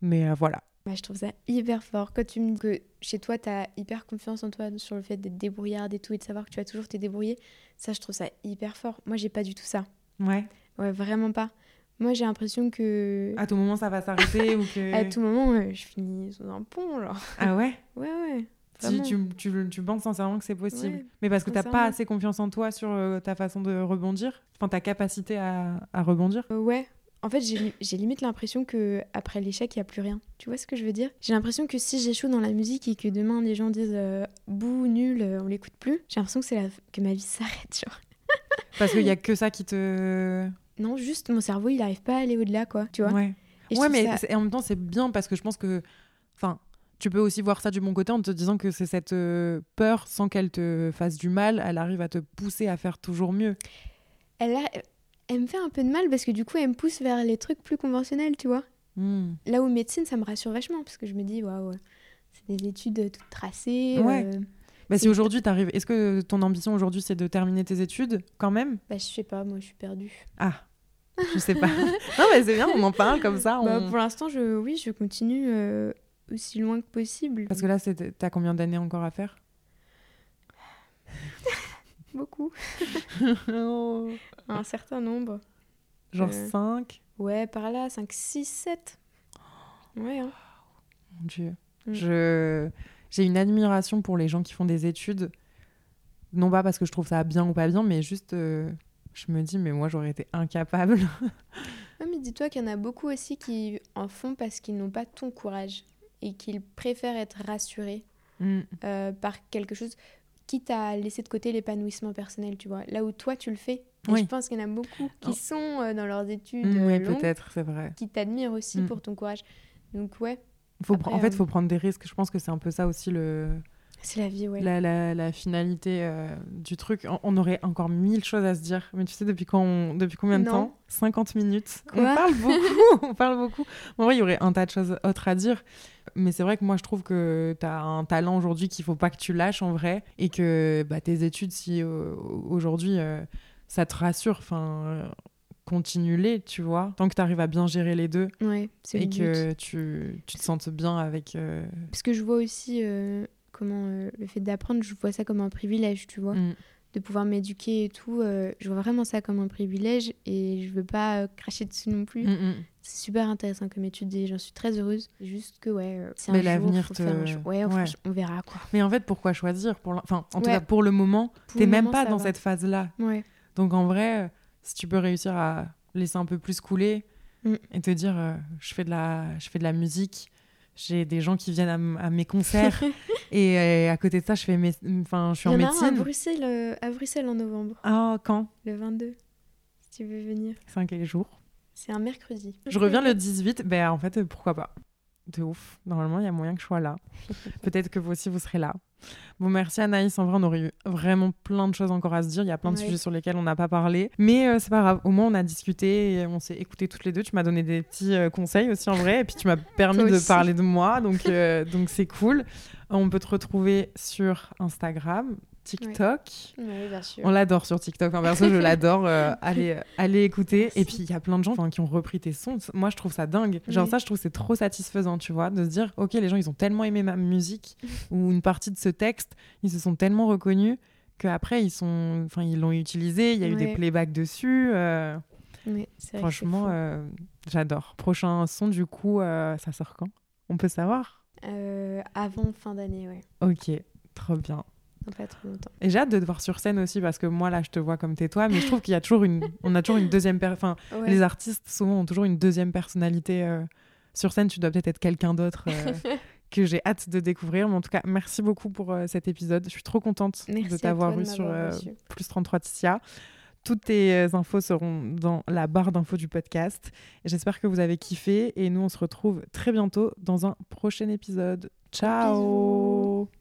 mais euh, voilà. Ouais, je trouve ça hyper fort. Quand tu me dis que chez toi, tu as hyper confiance en toi sur le fait d'être débrouillarde et tout, et de savoir que tu vas toujours te débrouiller, ça, je trouve ça hyper fort. Moi, j'ai pas du tout ça. Ouais. Ouais, vraiment pas. Moi, j'ai l'impression que À tout moment, ça va s'arrêter ou que. à tout moment, je finis sous un pont, genre. Ah ouais? Ouais, ouais. Tu, vraiment. tu, tu, tu penses sincèrement que c'est possible. Ouais, mais parce que t'as pas assez confiance en toi sur euh, ta façon de rebondir, enfin ta capacité à, à rebondir. Euh, ouais. En fait, j'ai limite l'impression que après l'échec, il y a plus rien. Tu vois ce que je veux dire? J'ai l'impression que si j'échoue dans la musique et que demain les gens disent euh, bouh, nul, euh, on l'écoute plus, j'ai l'impression que c'est la... que ma vie s'arrête, genre. Parce qu'il y a que ça qui te. Non, juste mon cerveau, il arrive pas à aller au-delà, quoi. Tu vois Ouais. Et ouais, mais ça- en même temps, c'est bien parce que je pense que. Enfin, tu peux aussi voir ça du bon côté en te disant que c'est cette euh, peur, sans qu'elle te fasse du mal, elle arrive à te pousser à faire toujours mieux. elle, a- elle me fait un peu de mal parce que du coup, elle me pousse vers les trucs plus conventionnels, tu vois. Hmm. Là où médecine, ça me rassure vachement parce que je me dis, waouh, c'est des études toutes tracées. Ouais. euh, Bah, si aujourd'hui t'arrives, est-ce que ton ambition aujourd'hui c'est de terminer tes études quand même? Bah, je sais pas, moi, je suis perdue. Ah, je sais pas. non, mais c'est bien, on en parle comme ça. Bah, pour l'instant, je, oui, je continue euh, aussi loin que possible. Parce que là, t'as combien d'années encore à faire? Beaucoup. Oh. Un certain nombre. Genre Euh. 5 Ouais, par là, 5, 6, 7. Ouais, hein. Mon Dieu. Mm. Je... J'ai une admiration pour les gens qui font des études. Non pas parce que je trouve ça bien ou pas bien, mais juste, euh, je me dis, mais moi, j'aurais été incapable. Ouais, mais dis-toi qu'il y en a beaucoup aussi qui en font parce qu'ils n'ont pas ton courage et qu'ils préfèrent être rassurés Mm. euh, par quelque chose, quitte à laisser de côté l'épanouissement personnel, tu vois. Là où toi, tu le fais. Et Oui. je pense qu'il y en a beaucoup qui Oh. sont euh, dans leurs études Mm, euh, oui, longues, peut-être, c'est vrai. qui t'admirent aussi Mm. pour ton courage. Donc ouais, Faut Après, pr- en fait, euh, il faut prendre des risques. Je pense que c'est un peu ça aussi le... c'est la vie, ouais. la, la- la finalité euh, du truc. On, on aurait encore mille choses à se dire. Mais tu sais, depuis, quand on- depuis combien de Non. temps? 50 minutes. On parle beaucoup. on parle beaucoup. En vrai, il y aurait un tas de choses autres à dire. Mais c'est vrai que moi, je trouve que tu as un talent aujourd'hui qu'il faut pas que tu lâches en vrai. Et que bah, tes études, si euh, aujourd'hui euh, ça te rassure, enfin, euh, continue-les, tu vois. Tant que tu arrives à bien gérer les deux Ouais, et but. que tu, tu te sentes bien avec. euh, Parce que je vois aussi euh, comment euh, le fait d'apprendre, je vois ça comme un privilège, tu vois. mm. De pouvoir m'éduquer et tout, euh, je vois vraiment ça comme un privilège et je veux pas euh, cracher dessus non plus. Mm, mm. C'est super intéressant comme étude et j'en suis très heureuse. Juste que, ouais, c'est un l'avenir te-. Ouais, Ouais. on verra quoi. Mais en fait, pourquoi choisir pour Enfin, en tout cas, pour le moment, t'es même pas dans va. cette phase-là. Donc en vrai, si tu peux réussir à laisser un peu plus couler et te dire, je fais de la, je fais de la musique, j'ai des gens qui viennent à, mes concerts et euh, à côté de ça, je fais, mes... enfin, je suis il en en a un à médecine. Bruxelles, euh, à Bruxelles en novembre, Ah, quand? Le 22, si tu veux venir. C'est un quel jour C'est un mercredi. Je reviens le 18. Ben en fait, euh, pourquoi pas? De ouf. Normalement, il y a moyen que je sois là. Peut-être que vous aussi, vous serez là. Bon, merci Anaïs. En vrai, on aurait eu vraiment plein de choses encore à se dire. Il y a plein de Ouais. sujets sur lesquels on n'a pas parlé. Mais euh, c'est pas grave. Au moins, on a discuté et on s'est écouté toutes les deux. Tu m'as donné des petits euh, conseils aussi en vrai. Et puis, tu m'as permis de parler de moi. Donc, euh, donc c'est cool. On peut te retrouver sur Instagram, TikTok. Oui, bien sûr. On l'adore sur TikTok. En perso, je l'adore. euh, allez, euh, allez écouter. Et puis, il y a plein de gens qui ont repris tes sons. Moi, je trouve ça dingue. Genre, Oui. ça, je trouve que c'est trop satisfaisant, tu vois, de se dire, OK, les gens, ils ont tellement aimé ma musique ou une partie de ce texte, ils se sont tellement reconnus qu'après, ils sont... enfin, ils l'ont utilisé. Il y a eu des playbacks dessus. euh, franchement, euh, j'adore. Prochain son, du coup, euh, ça sort quand? On peut savoir? Euh, avant fin d'année, ouais. OK, trop bien. Dans pas trop longtemps. Et j'ai hâte de te voir sur scène aussi parce que moi là je te vois comme tais-toi mais je trouve qu'il y a toujours une on a toujours une deuxième enfin Ouais. les artistes souvent ont toujours une deuxième personnalité euh, sur scène. Tu dois peut-être être quelqu'un d'autre euh, que j'ai hâte de découvrir. Mais en tout cas merci beaucoup pour euh, cet épisode. Je suis trop contente Merci de t'avoir toi eu de sur plus 33 Ticia toutes tes infos seront dans la barre d'infos du podcast. J'espère que vous avez kiffé et nous on se retrouve très bientôt dans un prochain épisode. Ciao